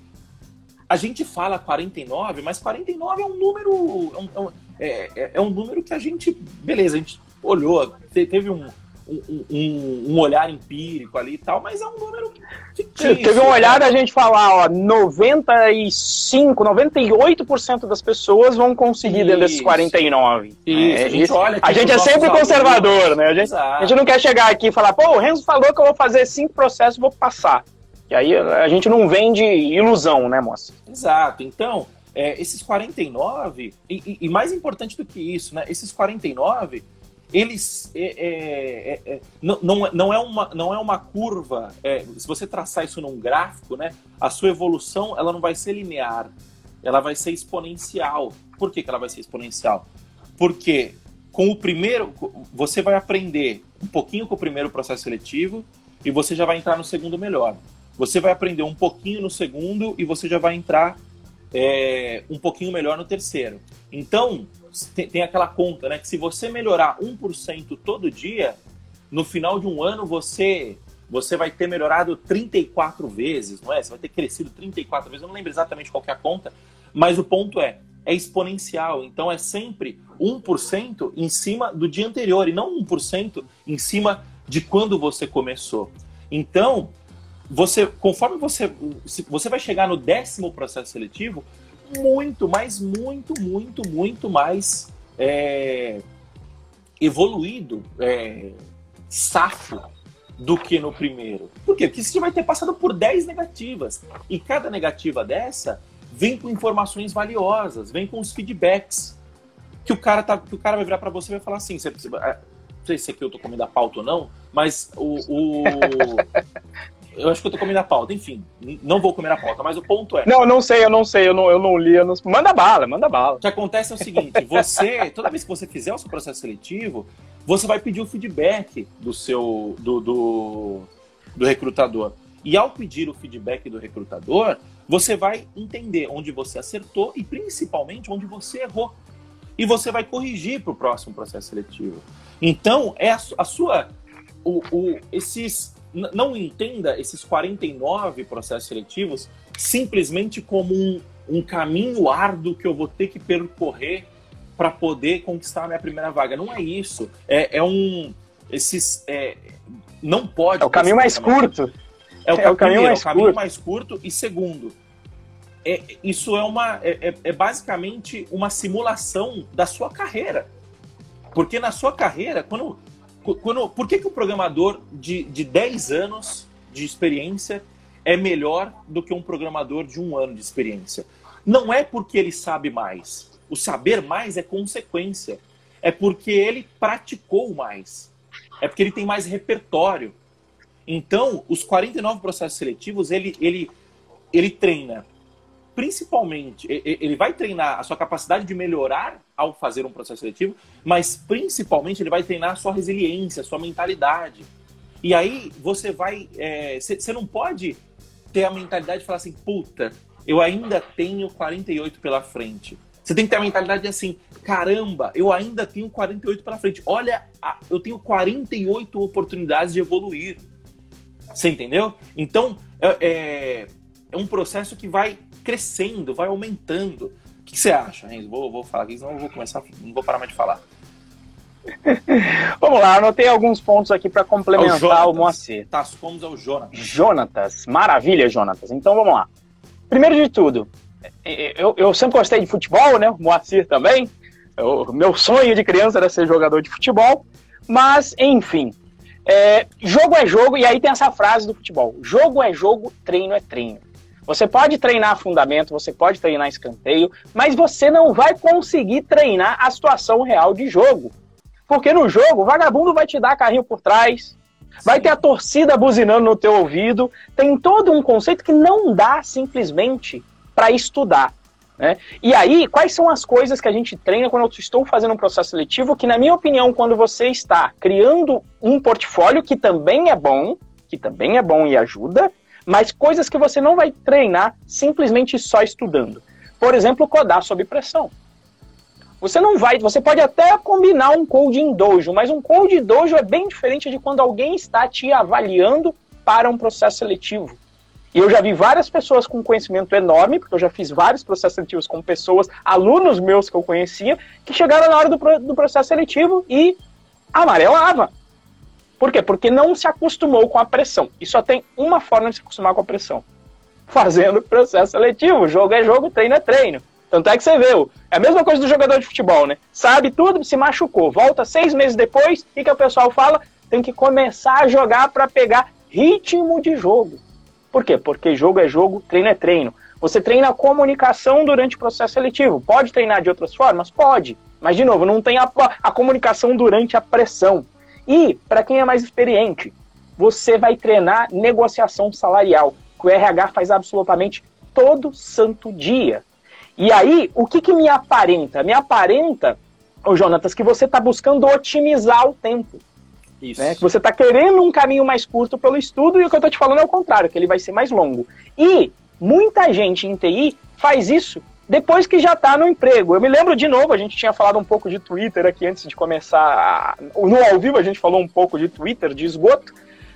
a gente fala 49, mas 49 é um número. É um, é, é, é um número que a gente. Beleza, a gente olhou, teve um, um, um, um, olhar empírico ali e tal, mas é um número fictício. Teve um olhar da gente falar, ó, 95, 98% das pessoas vão conseguir isso. dentro desses 49. Isso, é, a gente, isso. Olha a gente é sempre conservador, né? A gente, a gente, não quer chegar aqui e falar, pô, o Renzo falou que eu vou fazer cinco processos e vou passar. E aí a gente não vende ilusão, né, moça? Exato. Então, é, esses 49, e, e, e, mais importante do que isso, né? Esses 49, eles é, é, é, é, não, não, não, é uma, não é uma curva. É, se você traçar isso num gráfico, né? A sua evolução ela não vai ser linear, ela vai ser exponencial. Por que, que ela vai ser exponencial? Porque com o primeiro, você vai aprender um pouquinho com o primeiro processo seletivo e você já vai entrar no segundo melhor. Você vai aprender um pouquinho no segundo e você já vai entrar é, um pouquinho melhor no terceiro. Então, tem, tem aquela conta, né? Que se você melhorar 1% todo dia, no final de um ano você você vai ter melhorado 34 vezes, não é? Você vai ter crescido 34 vezes. Eu não lembro exatamente qual é a conta, mas o ponto é, é exponencial. Então é sempre 1% em cima do dia anterior e não 1% em cima de quando você começou. Então, você, conforme você, você vai chegar no décimo processo seletivo, muito, mas muito, muito, muito mais é, evoluído, é, safo do que no primeiro. Por quê? Porque você vai ter passado por 10 negativas. E cada negativa dessa vem com informações valiosas, vem com os feedbacks. Que o cara, tá, que o cara vai virar para você e vai falar assim: você, você, não sei se aqui eu tô comendo a pauta ou não, mas o, o Eu acho que eu tô comendo a pauta, enfim. Não vou comer a pauta, mas o ponto é. Não, não sei, eu não sei, eu não, eu não li. Eu não... Manda bala, manda bala. O que acontece é o seguinte: você, toda vez que você fizer o seu processo seletivo, você vai pedir o feedback do seu. do, do, do recrutador. E ao pedir o feedback do recrutador, você vai entender onde você acertou e principalmente onde você errou. E você vai corrigir para o próximo processo seletivo. Então, é a, a sua. O, o, esses não entenda esses 49 processos seletivos simplesmente como um, um caminho árduo que eu vou ter que percorrer para poder conquistar a minha primeira vaga. Não é isso. É, é um. Esses. É, não pode. É o caminho mais curto. É o, é o caminho, mais, é o caminho curto. mais curto. E segundo, é, isso é uma. É, é, é basicamente uma simulação da sua carreira. Porque na sua carreira, quando quando, por que, que o programador de, de 10 anos de experiência é melhor do que um programador de um ano de experiência? Não é porque ele sabe mais. O saber mais é consequência. É porque ele praticou mais. É porque ele tem mais repertório. Então, os 49 processos seletivos, ele, ele, ele treina principalmente, ele vai treinar a sua capacidade de melhorar ao fazer um processo seletivo, mas principalmente ele vai treinar a sua resiliência, a sua mentalidade. E aí você vai. Você é, não pode ter a mentalidade de falar assim, puta, eu ainda tenho 48 pela frente. Você tem que ter a mentalidade de assim, caramba, eu ainda tenho 48 pela frente. Olha, eu tenho 48 oportunidades de evoluir. Você entendeu? Então, é, é, é um processo que vai crescendo, vai aumentando. O que, você acha, Renzo? Vou, vou falar aqui, senão eu vou começar, não vou parar mais de falar. Vamos lá, anotei alguns pontos aqui para complementar é o, o Moacir. Tá, fomos ao Jonatas. Jonatas, maravilha, Jonatas. Então vamos lá. Primeiro de tudo, eu, eu sempre gostei de futebol, né? O Moacir também. O meu sonho de criança era ser jogador de futebol, mas, enfim. É, jogo é jogo, e aí tem essa frase do futebol: jogo é jogo, treino é treino. Você pode treinar fundamento, você pode treinar escanteio, mas você não vai conseguir treinar a situação real de jogo. Porque no jogo, o vagabundo vai te dar carrinho por trás, vai ter a torcida buzinando no teu ouvido, tem todo um conceito que não dá simplesmente para estudar. Né? E aí, quais são as coisas que a gente treina quando eu estou fazendo um processo seletivo? Que, na minha opinião, quando você está criando um portfólio, que também é bom, que também é bom e ajuda, mas coisas que você não vai treinar simplesmente só estudando. Por exemplo, codar sob pressão. Você não vai, você pode até combinar um code em dojo, mas um code dojo é bem diferente de quando alguém está te avaliando para um processo seletivo. E eu já vi várias pessoas com conhecimento enorme, porque eu já fiz vários processos seletivos com pessoas, alunos meus que eu conhecia, que chegaram na hora do, do processo seletivo e amarelava. Por quê? Porque não se acostumou com a pressão. E só tem uma forma de se acostumar com a pressão: fazendo processo seletivo. Jogo é jogo, treino é treino. Tanto é que você vê, é a mesma coisa do jogador de futebol, né? Sabe tudo, se machucou, volta seis meses depois, o que, que o pessoal fala? Tem que começar a jogar para pegar ritmo de jogo. Por quê? Porque jogo é jogo, treino é treino. Você treina a comunicação durante o processo seletivo. Pode treinar de outras formas? Pode. Mas, de novo, não tem a, a comunicação durante a pressão. E, para quem é mais experiente, você vai treinar negociação salarial, que o RH faz absolutamente todo santo dia. E aí, o que, que me aparenta? Me aparenta, ô Jonatas, que você está buscando otimizar o tempo. Isso. Né? Que você está querendo um caminho mais curto pelo estudo e o que eu estou te falando é o contrário, que ele vai ser mais longo. E muita gente em TI faz isso depois que já está no emprego. Eu me lembro de novo, a gente tinha falado um pouco de Twitter aqui antes de começar. No ao vivo a gente falou um pouco de Twitter, de esgoto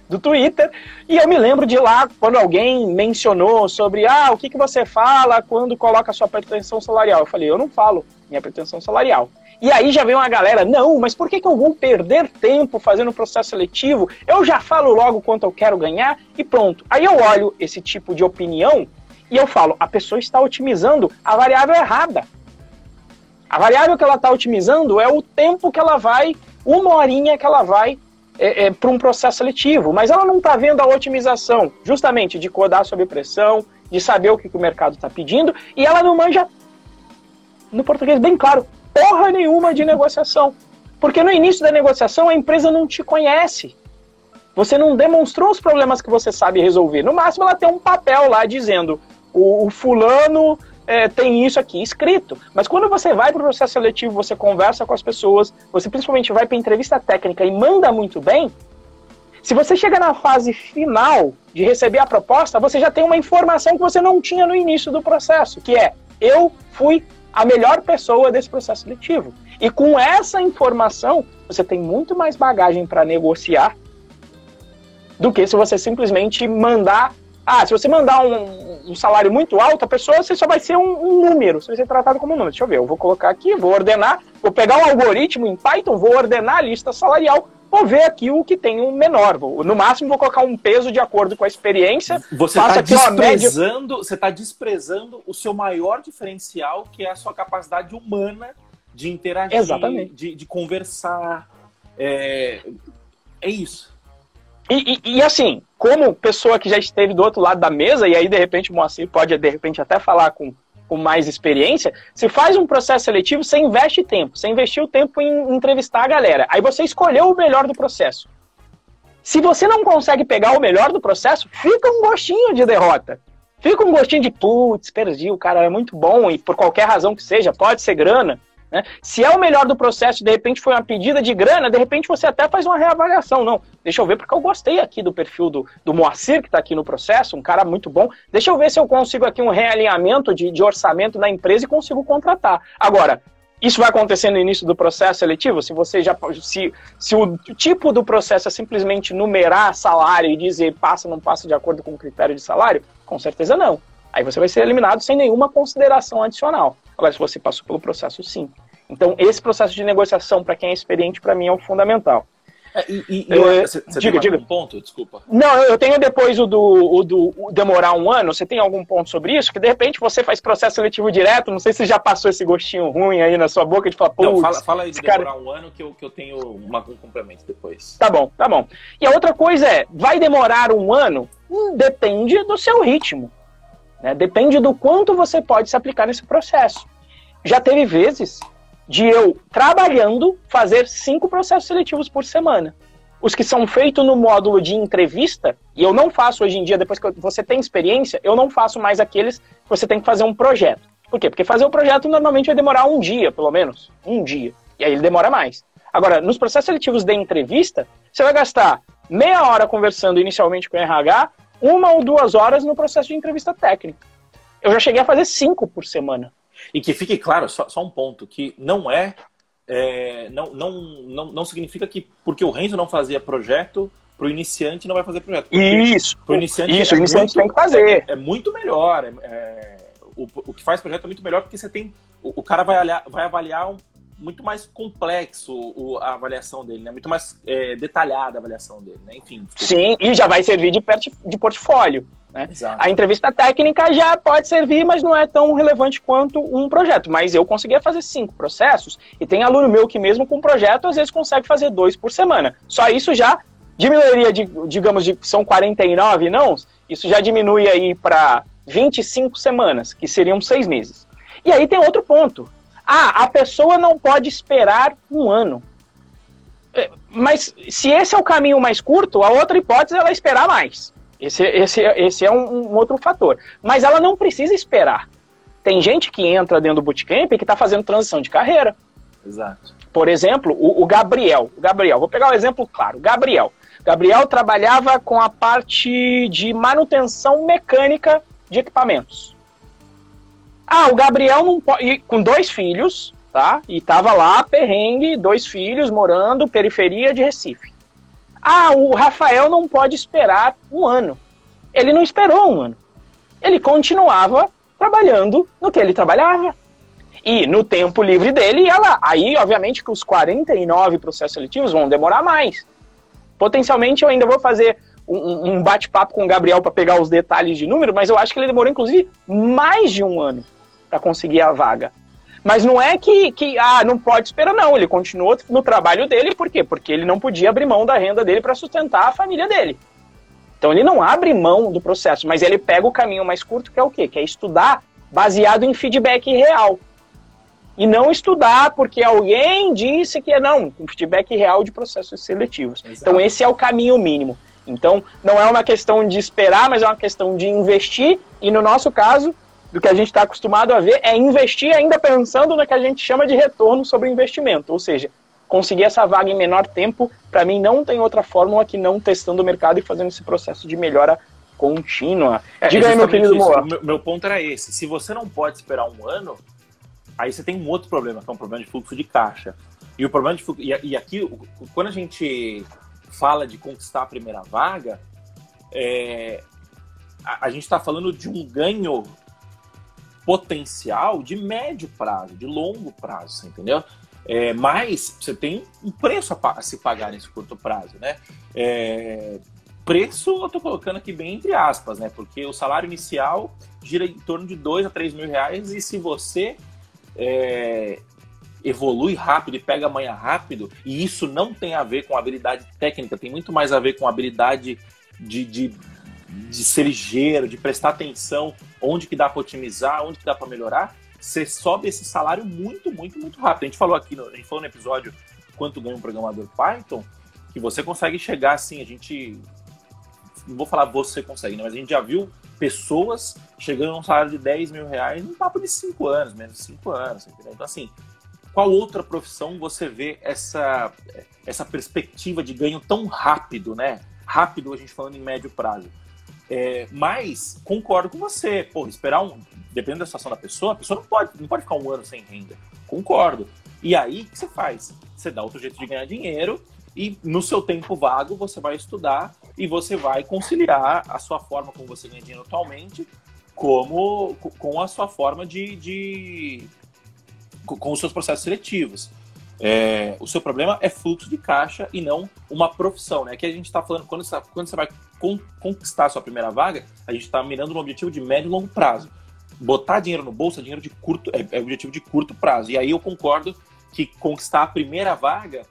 do Twitter, e eu me lembro de lá quando alguém mencionou sobre ah, o que, que você fala quando coloca a sua pretensão salarial. Eu falei, eu não falo minha pretensão salarial. E aí já veio uma galera, não, mas por que, que eu vou perder tempo fazendo o processo seletivo? Eu já falo logo quanto eu quero ganhar e pronto. Aí eu olho esse tipo de opinião e eu falo, a pessoa está otimizando a variável errada. A variável que ela está otimizando é o tempo que ela vai, uma horinha que ela vai é, é, para um processo seletivo, mas ela não está vendo a otimização justamente de codar sob pressão, de saber o que, que o mercado está pedindo, e ela não manja, no português bem claro, porra nenhuma de negociação. Porque no início da negociação a empresa não te conhece. Você não demonstrou os problemas que você sabe resolver. No máximo ela tem um papel lá dizendo o, o fulano é, tem isso aqui escrito. Mas quando você vai para o processo seletivo, você conversa com as pessoas, você principalmente vai para entrevista técnica e manda muito bem, se você chega na fase final de receber a proposta, você já tem uma informação que você não tinha no início do processo, que é eu fui a melhor pessoa desse processo seletivo. E com essa informação, você tem muito mais bagagem para negociar do que se você simplesmente mandar. Ah, se você mandar um, um, salário muito alto, a pessoa você só vai ser um, um, número, você vai ser tratado como um número. Deixa eu ver, eu vou colocar aqui, vou ordenar, vou pegar um algoritmo em Python, vou ordenar a lista salarial, vou ver aqui o que tem um menor. Vou, no máximo, vou colocar um peso de acordo com a experiência. Você está desprezando, você tá desprezando o seu maior diferencial, que é a sua capacidade humana de interagir. De, de conversar. É, é isso. E, e, e, assim, como pessoa que já esteve do outro lado da mesa, e aí de repente o Moacir pode de repente até falar com com mais experiência, se faz um processo seletivo, você investe tempo. Você investiu tempo em entrevistar a galera. Aí você escolheu o melhor do processo. Se você não consegue pegar o melhor do processo, fica um gostinho de derrota. Fica um gostinho de, putz, perdi, o cara é muito bom e por qualquer razão que seja, pode ser grana. Né? Se é o melhor do processo, de repente foi uma pedida de grana, de repente você até faz uma reavaliação. Não, deixa eu ver, porque eu gostei aqui do perfil do, do Moacir, que está aqui no processo, um cara muito bom. Deixa eu ver se eu consigo aqui um realinhamento de, de orçamento da empresa e consigo contratar. Agora, isso vai acontecer no início do processo seletivo? Se você já. Se, se o tipo do processo é simplesmente numerar salário e dizer passa ou não passa de acordo com o critério de salário, com certeza não. Aí você vai ser eliminado sem nenhuma consideração adicional. Agora, se você passou pelo processo, sim. Então, esse processo de negociação, para quem é experiente, para mim é o fundamental. É, e, e, é, você, você diga, diga. ponto? Desculpa. Não, eu tenho depois o do, o do o demorar um ano. Você tem algum ponto sobre isso? Que de repente você faz processo seletivo direto. Não sei se já passou esse gostinho ruim aí na sua boca de falar, pô. Fala, fala aí de demorar cara... um ano que eu, que eu tenho uma, um complemento depois. Tá bom, tá bom. E a outra coisa é: vai demorar um ano? Hum, depende do seu ritmo. Né? Depende do quanto você pode se aplicar nesse processo. Já teve vezes de eu, trabalhando, fazer cinco processos seletivos por semana. Os que são feitos no módulo de entrevista, e eu não faço hoje em dia, depois que você tem experiência, eu não faço mais aqueles que você tem que fazer um projeto. Por quê? Porque fazer o projeto normalmente vai demorar um dia, pelo menos. Um dia. E aí ele demora mais. Agora, nos processos seletivos de entrevista, você vai gastar meia hora conversando inicialmente com o RH, uma ou duas horas no processo de entrevista técnica. Eu já cheguei a fazer cinco por semana. E que fique claro, só, só um ponto, que não é, é, não, não, não, não significa que porque o Renzo não fazia projeto, para o iniciante não vai fazer projeto. Isso. Pro iniciante isso, é o iniciante muito, tem que fazer. É, é muito melhor. É, é, o, o que faz projeto é muito melhor porque você tem. O, o cara vai, olhar, vai avaliar um, muito mais complexo o, a avaliação dele, né? Muito mais é, detalhada a avaliação dele, né? Enfim. Sim, e já vai servir de, de portfólio. Né? A entrevista técnica já pode servir, mas não é tão relevante quanto um projeto. Mas eu conseguia fazer cinco processos e tem aluno meu que mesmo com projeto às vezes consegue fazer dois por semana. Só isso já diminuiria, de, digamos, de, são 49 não, isso já diminui aí para 25 semanas, que seriam seis meses. E aí tem outro ponto. Ah, a pessoa não pode esperar um ano. É, mas se esse é o caminho mais curto, a outra hipótese é ela esperar mais. Esse, esse, esse é um, um, outro fator. Mas ela não precisa esperar. Tem gente que entra dentro do bootcamp que está fazendo transição de carreira. Exato. Por exemplo, o, o, Gabriel. O Gabriel, vou pegar um exemplo claro. Gabriel. Gabriel trabalhava com a parte de manutenção mecânica de equipamentos. Ah, o Gabriel não pode. Com dois filhos, tá? E tava lá, perrengue, dois filhos morando, periferia de Recife. Ah, o Rafael não pode esperar um ano. Ele não esperou um ano. Ele continuava trabalhando no que ele trabalhava. E no tempo livre dele ia lá. Aí, obviamente, que os 49 processos seletivos vão demorar mais. Potencialmente, eu ainda vou fazer um, um bate-papo com o Gabriel para pegar os detalhes de número, mas eu acho que ele demorou, inclusive, mais de um ano para conseguir a vaga. Mas não é que, que ah, não pode esperar, não. Ele continuou no trabalho dele, por quê? Porque ele não podia abrir mão da renda dele para sustentar a família dele. Então ele não abre mão do processo, mas ele pega o caminho mais curto, que é o quê? Que é estudar baseado em feedback real. E não estudar porque alguém disse que é não, um feedback real de processos seletivos. Exato. Então esse é o caminho mínimo. Então não é uma questão de esperar, mas é uma questão de investir. E no nosso caso, do que a gente está acostumado a ver é investir ainda pensando no que a gente chama de retorno sobre investimento, ou seja, conseguir essa vaga em menor tempo, para mim não tem outra fórmula que não testando o mercado e fazendo esse processo de melhora contínua. É, Diga aí, meu querido Moa. Meu, meu ponto era esse. Se você não pode esperar um ano, aí você tem um outro problema, que é um problema de fluxo de caixa. E o problema de fluxo, e, e aqui, quando a gente fala de conquistar a primeira vaga, é, a, a gente está falando de um ganho potencial de médio prazo, de longo prazo, entendeu? É, mas você tem um preço a, se pagar nesse curto prazo, né? É, preço eu tô colocando aqui bem entre aspas, né? Porque o salário inicial gira em torno de 2 a 3 mil reais e se você é, evolui rápido e pega a rápido, e isso não tem a ver com habilidade técnica, tem muito mais a ver com habilidade de, de de ser ligeiro, de prestar atenção onde que dá para otimizar, onde que dá para melhorar, você sobe esse salário muito, muito, muito rápido. A gente falou aqui, no, a gente falou no episódio quanto ganha um programador Python, que você consegue chegar assim, a gente não vou falar você consegue, né? mas a gente já viu pessoas chegando a um salário de 10 mil reais num papo de 5 anos, menos de 5 anos, entendeu? Então, assim, qual outra profissão você vê essa, essa perspectiva de ganho tão rápido, né? Rápido, a gente falando em médio prazo. É, mas concordo com você. Pô, esperar um. Dependendo da situação da pessoa, a pessoa não pode, não pode ficar um ano sem renda. Concordo. E aí, o que você faz? Você dá outro jeito de ganhar dinheiro e no seu tempo vago você vai estudar e você vai conciliar a sua forma como você ganha dinheiro atualmente como com a sua forma de, de com os seus processos seletivos. É, o seu problema é fluxo de caixa e não uma profissão, né? Que a gente está falando, quando você, quando você vai con conquistar a sua primeira vaga, a gente está mirando no objetivo de médio e longo prazo. Botar dinheiro no bolso é dinheiro de curto, é, é objetivo de curto prazo. E aí eu concordo que conquistar a primeira vaga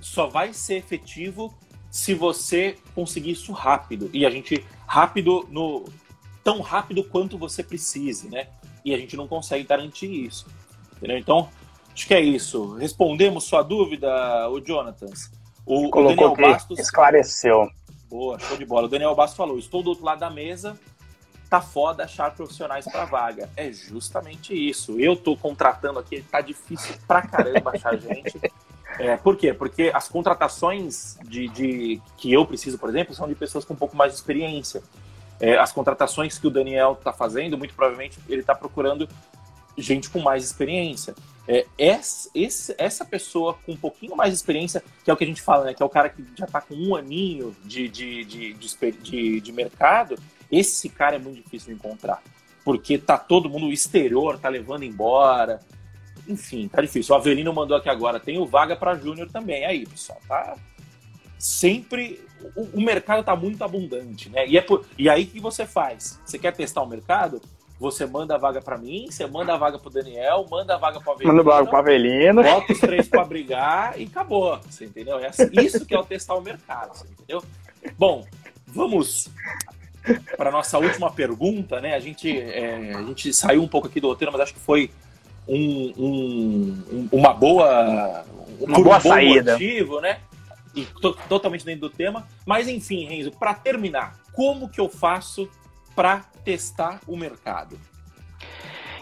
só vai ser efetivo se você conseguir isso rápido. E a gente, rápido, no tão rápido quanto você precise, né? E a gente não consegue garantir isso. Entendeu? Então, acho que é isso. Respondemos sua dúvida, o Jonathan. O, o Daniel Bastos. Esclareceu. Boa, show de bola. O Daniel Bastos falou: estou do outro lado da mesa, tá foda achar profissionais para vaga. É justamente isso. Eu tô contratando aqui, tá difícil pra caramba achar gente. É, por quê? Porque as contratações de, de, que eu preciso, por exemplo, são de pessoas com um pouco mais de experiência. É, as contratações que o Daniel está fazendo, muito provavelmente ele está procurando gente com mais experiência. É, essa, essa pessoa com um pouquinho mais de experiência, que é o que a gente fala, né? Que é o cara que já está com um aninho de, de, de, de, de mercado, esse cara é muito difícil de encontrar. Porque tá todo mundo, exterior tá levando embora. Enfim, tá difícil. O Avelino mandou aqui agora, tem o vaga para Júnior também. Aí, pessoal, tá sempre o, o, mercado tá muito abundante, né? E, é por, e aí que você faz? Você quer testar o mercado? Você manda a vaga para mim, você manda a vaga pro Daniel, manda a vaga pro Avelino. Manda a vaga pro Avelino. Bota os três para brigar e acabou. Você entendeu? É assim, isso que é o testar o mercado, você entendeu? Bom, vamos para nossa última pergunta, né? A gente, é, a gente saiu um pouco aqui do roteiro, mas acho que foi um, um, uma boa, uma boa um saída, motivo, né? E to, totalmente dentro do tema. Mas enfim, Renzo, para terminar, como que eu faço para testar o mercado?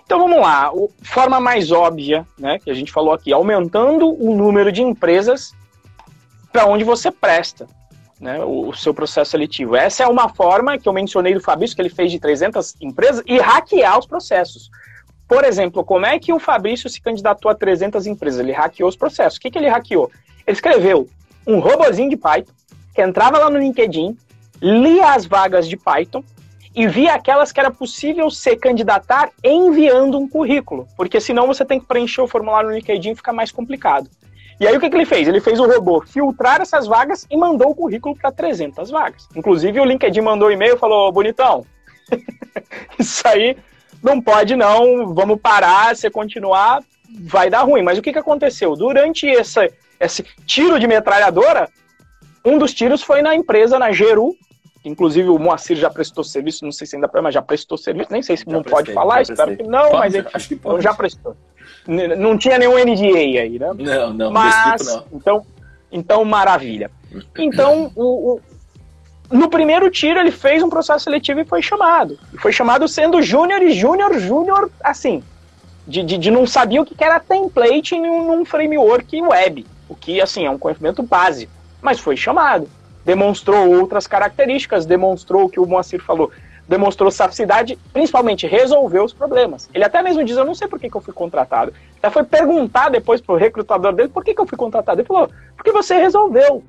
Então vamos lá, o, forma mais óbvia, né, que a gente falou aqui, aumentando o número de empresas para onde você presta né, o, o, seu processo seletivo. Essa é uma forma que eu mencionei do Fabrício, que ele fez de 300 empresas, e hackear os processos. Por exemplo, como é que o Fabrício se candidatou a 300 empresas? Ele hackeou os processos. O que, que ele hackeou? Ele escreveu um robozinho de Python, que entrava lá no LinkedIn, lia as vagas de Python e via aquelas que era possível se candidatar enviando um currículo, porque senão você tem que preencher o formulário no LinkedIn e fica mais complicado. E aí o que, que ele fez? Ele fez o robô filtrar essas vagas e mandou o currículo para 300 vagas. Inclusive o LinkedIn mandou um e-mail e falou: bonitão, isso aí não pode não, vamos parar, se continuar vai dar ruim. Mas o que, que aconteceu? Durante essa, esse tiro de metralhadora, um dos tiros foi na empresa, na Geru, Inclusive o Moacir já prestou serviço, não sei se ainda mas já prestou serviço, nem sei se já não prestei, pode falar, espero que não, pode, mas ele, acho que pode. já prestou. Não tinha nenhum NDA aí, né? Não, não, mas, tipo não. Então, então, maravilha. Então, o, o, no primeiro tiro ele fez um processo seletivo e foi chamado. E foi chamado sendo júnior e júnior, júnior, assim, de, de, de, não sabia o que era template num, num framework web, o que, assim, é um conhecimento básico, mas foi chamado demonstrou outras características, demonstrou o que o Moacir falou, demonstrou saficidade, principalmente resolveu os problemas. Ele até mesmo diz, eu não sei por que, que eu fui contratado. Até foi perguntar depois pro recrutador dele, por que, que eu fui contratado? Ele falou, porque você resolveu.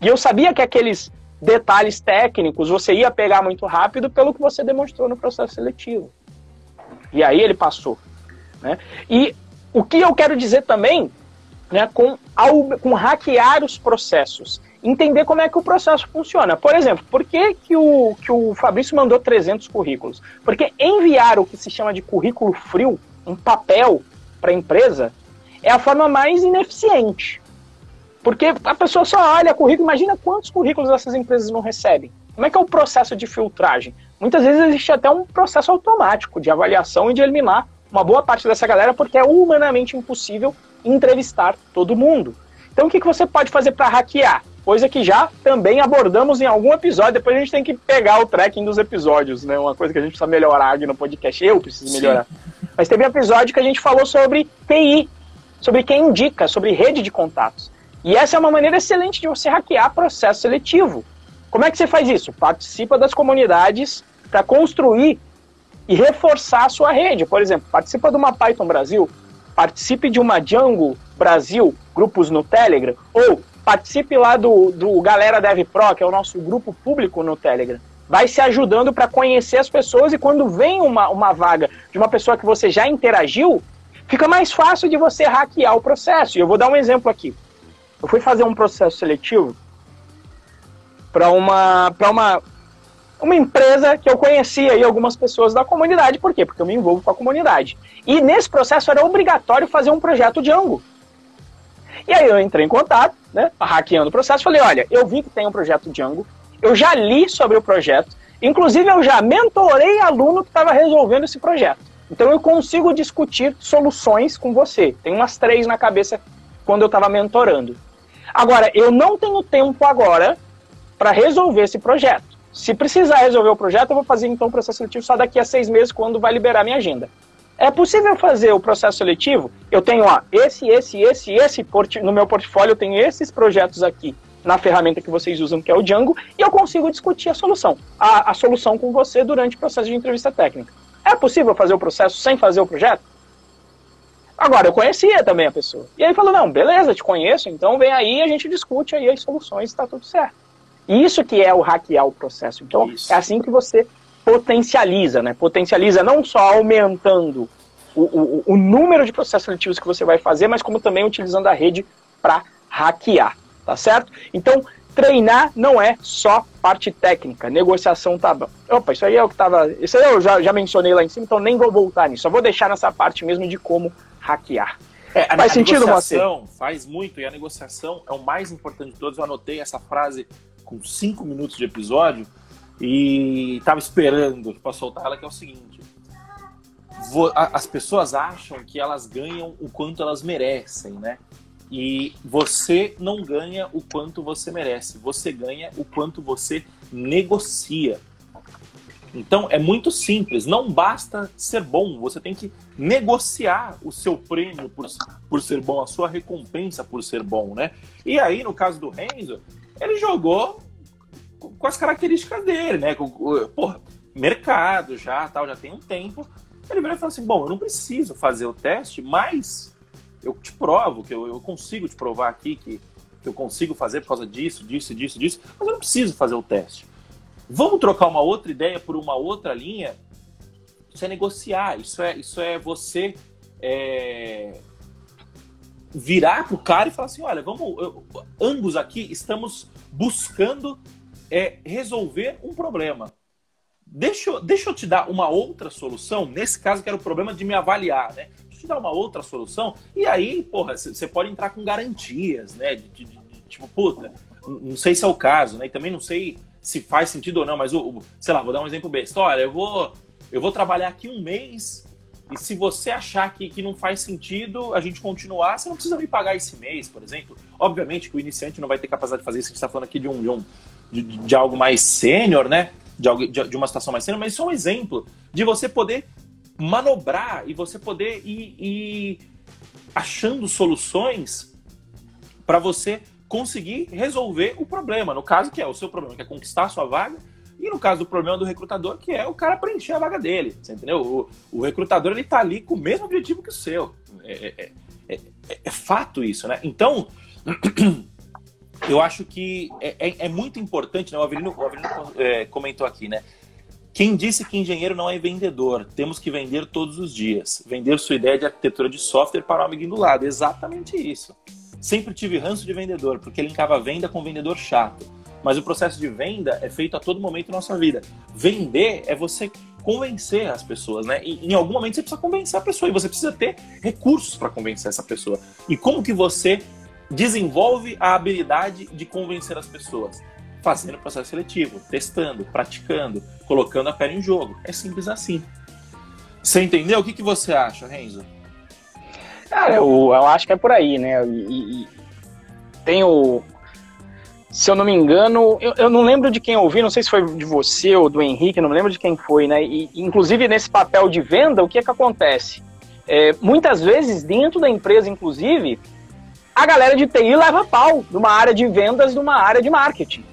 E eu sabia que aqueles detalhes técnicos você ia pegar muito rápido pelo que você demonstrou no processo seletivo. E aí ele passou. Né? E o que eu quero dizer também né, com, ao, com hackear os processos entender como é que o processo funciona. Por exemplo, por que, que, o, que o Fabrício mandou 300 currículos? Porque enviar o que se chama de currículo frio, um papel para a empresa, é a forma mais ineficiente. Porque a pessoa só olha currículo, imagina quantos currículos essas empresas não recebem. Como é que é o processo de filtragem? Muitas vezes existe até um processo automático de avaliação e de eliminar uma boa parte dessa galera, porque é humanamente impossível entrevistar todo mundo. Então, o que, que você pode fazer para hackear? Coisa que já também abordamos em algum episódio. Depois a gente tem que pegar o tracking dos episódios, né? Uma coisa que a gente precisa melhorar aqui no podcast. Eu preciso melhorar. Sim. Mas teve um episódio que a gente falou sobre TI, sobre quem indica, sobre rede de contatos. E essa é uma maneira excelente de você hackear processo seletivo. Como é que você faz isso? Participa das comunidades para construir e reforçar a sua rede. Por exemplo, participa de uma Python Brasil, participe de uma Django Brasil, grupos no Telegram, ou participe lá do, do Galera Dev Pro, que é o nosso grupo público no Telegram. Vai se ajudando para conhecer as pessoas e quando vem uma, uma vaga de uma pessoa que você já interagiu, fica mais fácil de você hackear o processo. E eu vou dar um exemplo aqui. Eu fui fazer um processo seletivo para uma, uma, uma empresa que eu conhecia aí algumas pessoas da comunidade. Por quê? Porque eu me envolvo com a comunidade. E nesse processo era obrigatório fazer um projeto Django. E aí eu entrei em contato, né, hackeando o processo, falei, olha, eu vi que tem um projeto Django, eu já li sobre o projeto, inclusive eu já mentorei aluno que estava resolvendo esse projeto. Então eu consigo discutir soluções com você. Tem umas três na cabeça quando eu estava mentorando. Agora, eu não tenho tempo agora para resolver esse projeto. Se precisar resolver o projeto, eu vou fazer então o processo seletivo só daqui a seis meses, quando vai liberar minha agenda. É possível fazer o processo seletivo? Eu tenho ó, esse, esse, esse, esse no meu portfólio, eu tenho esses projetos aqui na ferramenta que vocês usam, que é o Django, e eu consigo discutir a solução, a, a solução com você durante o processo de entrevista técnica. É possível fazer o processo sem fazer o projeto? Agora, eu conhecia também a pessoa. E aí falou, não, beleza, te conheço, então vem aí a gente discute aí as soluções, está tudo certo. Isso que é o hackear o processo. Então, Isso. é assim que você potencializa, né? Potencializa não só aumentando o, o, o número de processos seletivos que você vai fazer, mas como também utilizando a rede para hackear, tá certo? Então, treinar não é só parte técnica, negociação tá bom. Opa, isso aí é o que tava. Isso aí eu já, já mencionei lá em cima, então nem vou voltar nisso. Só vou deixar nessa parte mesmo de como hackear. É, faz a sentido, negociação faz muito, e a negociação é o mais importante de todos. Eu anotei essa frase com cinco minutos de episódio e estava esperando para soltar ela, que é o seguinte. As pessoas acham que elas ganham o quanto elas merecem, né? E você não ganha o quanto você merece, você ganha o quanto você negocia. Então é muito simples, não basta ser bom, você tem que negociar o seu prêmio por, por ser bom, a sua recompensa por ser bom, né? E aí, no caso do Renzo, ele jogou com as características dele, né? Com, porra, mercado já, tal, já tem um tempo. Ele veio e falou assim: bom, eu não preciso fazer o teste, mas eu te provo, que eu, eu consigo te provar aqui que, que eu consigo fazer por causa disso, disso, disso, disso, mas eu não preciso fazer o teste. Vamos trocar uma outra ideia por uma outra linha? Isso é negociar, isso é, isso é você é, virar pro cara e falar assim: olha, vamos, eu, ambos aqui estamos buscando é, resolver um problema. Deixa eu, deixa eu te dar uma outra solução. Nesse caso, que era o problema de me avaliar, né? Deixa eu te dar uma outra solução. E aí, porra, você pode entrar com garantias, né? De, de, de, tipo, puta, não sei se é o caso, né? E também não sei se faz sentido ou não, mas, o, sei lá, vou dar um exemplo besta. Olha, eu vou, eu vou trabalhar aqui um mês e se você achar que, que não faz sentido a gente continuar, você não precisa me pagar esse mês, por exemplo. Obviamente que o iniciante não vai ter capacidade de fazer isso, a gente está falando aqui de um, de, um, de, de algo mais sênior, né? De, algo, de, de, uma situação mais sênior, mas isso é um exemplo de você poder manobrar e você poder ir, ir achando soluções para você conseguir resolver o problema. No caso, que é o seu problema, que é conquistar a sua vaga, e no caso do problema do recrutador, que é o cara preencher a vaga dele. Você entendeu? O, o recrutador ele tá ali com o mesmo objetivo que o seu. É, é, é, é, é fato isso, né? Então, eu acho que é, é, é muito importante, né? O Avelino, o Avelino é, comentou aqui, né? Quem disse que engenheiro não é vendedor? Temos que vender todos os dias. Vender sua ideia de arquitetura de software para o amiguinho do lado. Exatamente isso. Sempre tive ranço de vendedor, porque linkava venda com vendedor chato. Mas o processo de venda é feito a todo momento na nossa vida. Vender é você convencer as pessoas, né? E em algum momento você precisa convencer a pessoa e você precisa ter recursos para convencer essa pessoa. E como que você desenvolve a habilidade de convencer as pessoas? Fazendo processo seletivo, testando, praticando, colocando a pele em jogo. É simples assim. Você entendeu? O que, que você acha, Renzo? Cara, eu, eu acho que é por aí, né? E, e, tem o. Se eu não me engano, eu, eu não lembro de quem ouvi, não sei se foi de você ou do Henrique, não lembro de quem foi, né? E, inclusive, nesse papel de venda, o que é que acontece? É, muitas vezes, dentro da empresa, inclusive, a galera de TI leva pau numa área de vendas, numa área de marketing.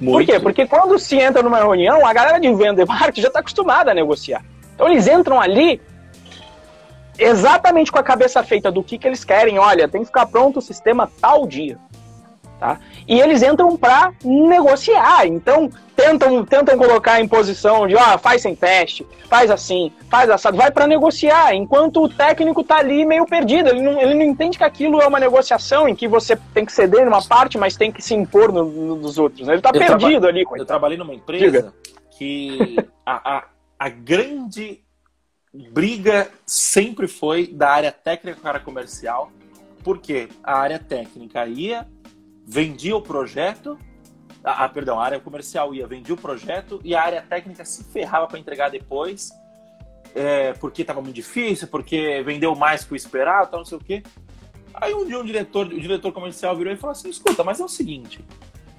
Muito. Por quê? Porque quando se entra numa reunião, a galera de venda e marketing já está acostumada a negociar. Então eles entram ali exatamente com a cabeça feita do que, que eles querem. Olha, tem que ficar pronto o sistema tal dia. Tá? E eles entram para negociar. Então, tentam, tentam colocar em posição de, ó, faz sem teste, faz assim, faz assado, vai para negociar, enquanto o técnico tá ali meio perdido. Ele não, ele não entende que aquilo é uma negociação em que você tem que ceder numa parte, mas tem que se impor no, no, nos outros. Né? Ele tá eu perdido ali. Coitado. Eu trabalhei numa empresa Diga. que a, a, a grande briga sempre foi da área técnica para comercial, porque a área técnica ia, vendia o projeto ah, perdão, a área comercial ia, vendia o projeto e a área técnica se ferrava para entregar depois, é, porque estava muito difícil, porque vendeu mais que o esperado, tal, não sei o quê. Aí um dia um diretor, o diretor comercial virou e falou assim: escuta, mas é o seguinte,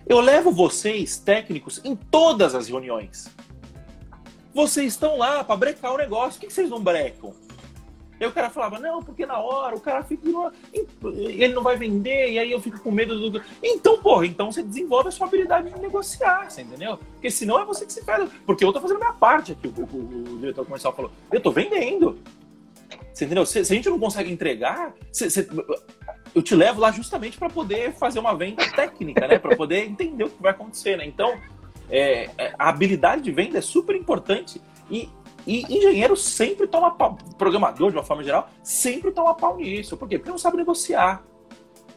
eu levo vocês, técnicos, em todas as reuniões. Vocês estão lá para brecar o negócio, por que vocês não brecam? Aí o cara falava, não, porque na hora o cara fica. Ele não vai vender, e aí eu fico com medo do. Então, porra, então você desenvolve a sua habilidade de negociar, você entendeu? Porque senão é você que se perde. Porque eu tô fazendo a minha parte aqui, o, o, o diretor comercial falou. Eu tô vendendo. Você entendeu? Se, se a gente não consegue entregar, se, se, eu te levo lá justamente para poder fazer uma venda técnica, né? Para poder entender o que vai acontecer, né? Então, é, é, a habilidade de venda é super importante. E e engenheiro sempre toma pau, programador de uma forma geral, sempre toma pau nisso. Por quê? Porque não sabe negociar.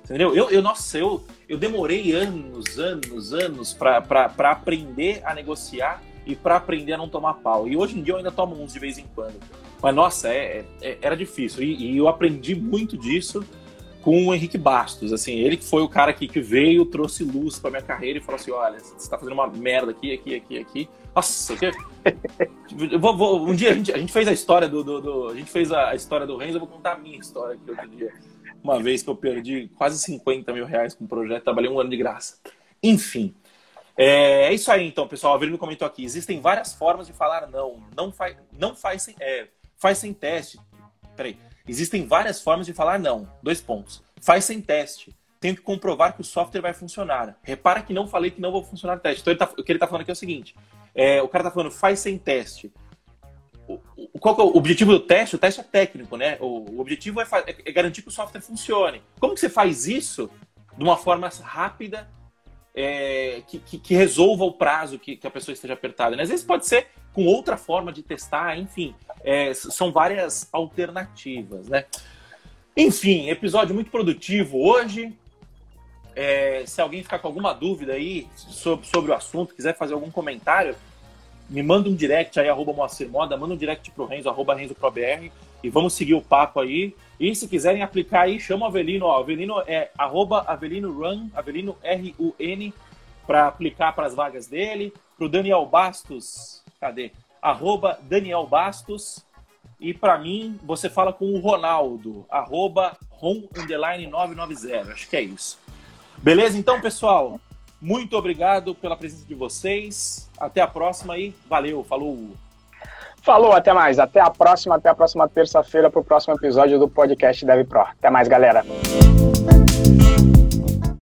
Entendeu? Eu, eu nossa, eu, eu demorei anos, anos, anos para aprender a negociar e para aprender a não tomar pau. E hoje em dia eu ainda tomo uns de vez em quando. Mas nossa, é, é era difícil. E, e, eu aprendi muito disso com o Henrique Bastos. Assim, ele que foi o cara que, que veio, trouxe luz para minha carreira e falou assim: olha, você está fazendo uma merda aqui, aqui, aqui, aqui. Nossa, que... vou, vou, um dia a gente, a gente, fez a história do, do, do, A gente fez a história do Renzo, eu vou contar a minha história aqui outro dia. Uma vez que eu perdi quase 50 mil reais com o projeto, trabalhei um ano de graça. Enfim. É, é isso aí, então, pessoal. A Avelino comentou aqui. Existem várias formas de falar não. Não faz, não faz sem, é, faz sem teste. Peraí. Existem várias formas de falar não. Dois pontos. Faz sem teste. Tenho que comprovar que o software vai funcionar. Repara que não falei que não vai funcionar o teste. Então, ele tá, o que ele está falando aqui é o seguinte: é, o cara está falando, faz sem teste. O, o, qual é o objetivo do teste? O teste é técnico, né? O, o objetivo é, é, é, garantir que o software funcione. Como que você faz isso de uma forma rápida é, que, que, que, resolva o prazo que, que, a pessoa esteja apertada? Né? Às vezes pode ser com outra forma de testar, enfim. É, são várias alternativas, né? Enfim, episódio muito produtivo hoje. É, se alguém ficar com alguma dúvida aí sobre, sobre o assunto, quiser fazer algum comentário, me manda um direct aí, arroba Moacir Moda, manda um direct pro Renzo, arroba Renzo ProBR, e vamos seguir o papo aí. E se quiserem aplicar aí, chama o Avelino, ó, Avelino é arroba Avelino Run, Avelino R-U-N, para aplicar para as vagas dele. Pro Daniel Bastos, cadê? Arroba Daniel Bastos. E para mim, você fala com o Ronaldo, arroba Ron 990. Acho que é isso. Beleza? Então, pessoal, muito obrigado pela presença de vocês. Até a próxima e valeu, falou. Falou, até mais. Até a próxima, até a próxima terça-feira para o próximo episódio do podcast Dev Pro. Até mais, galera.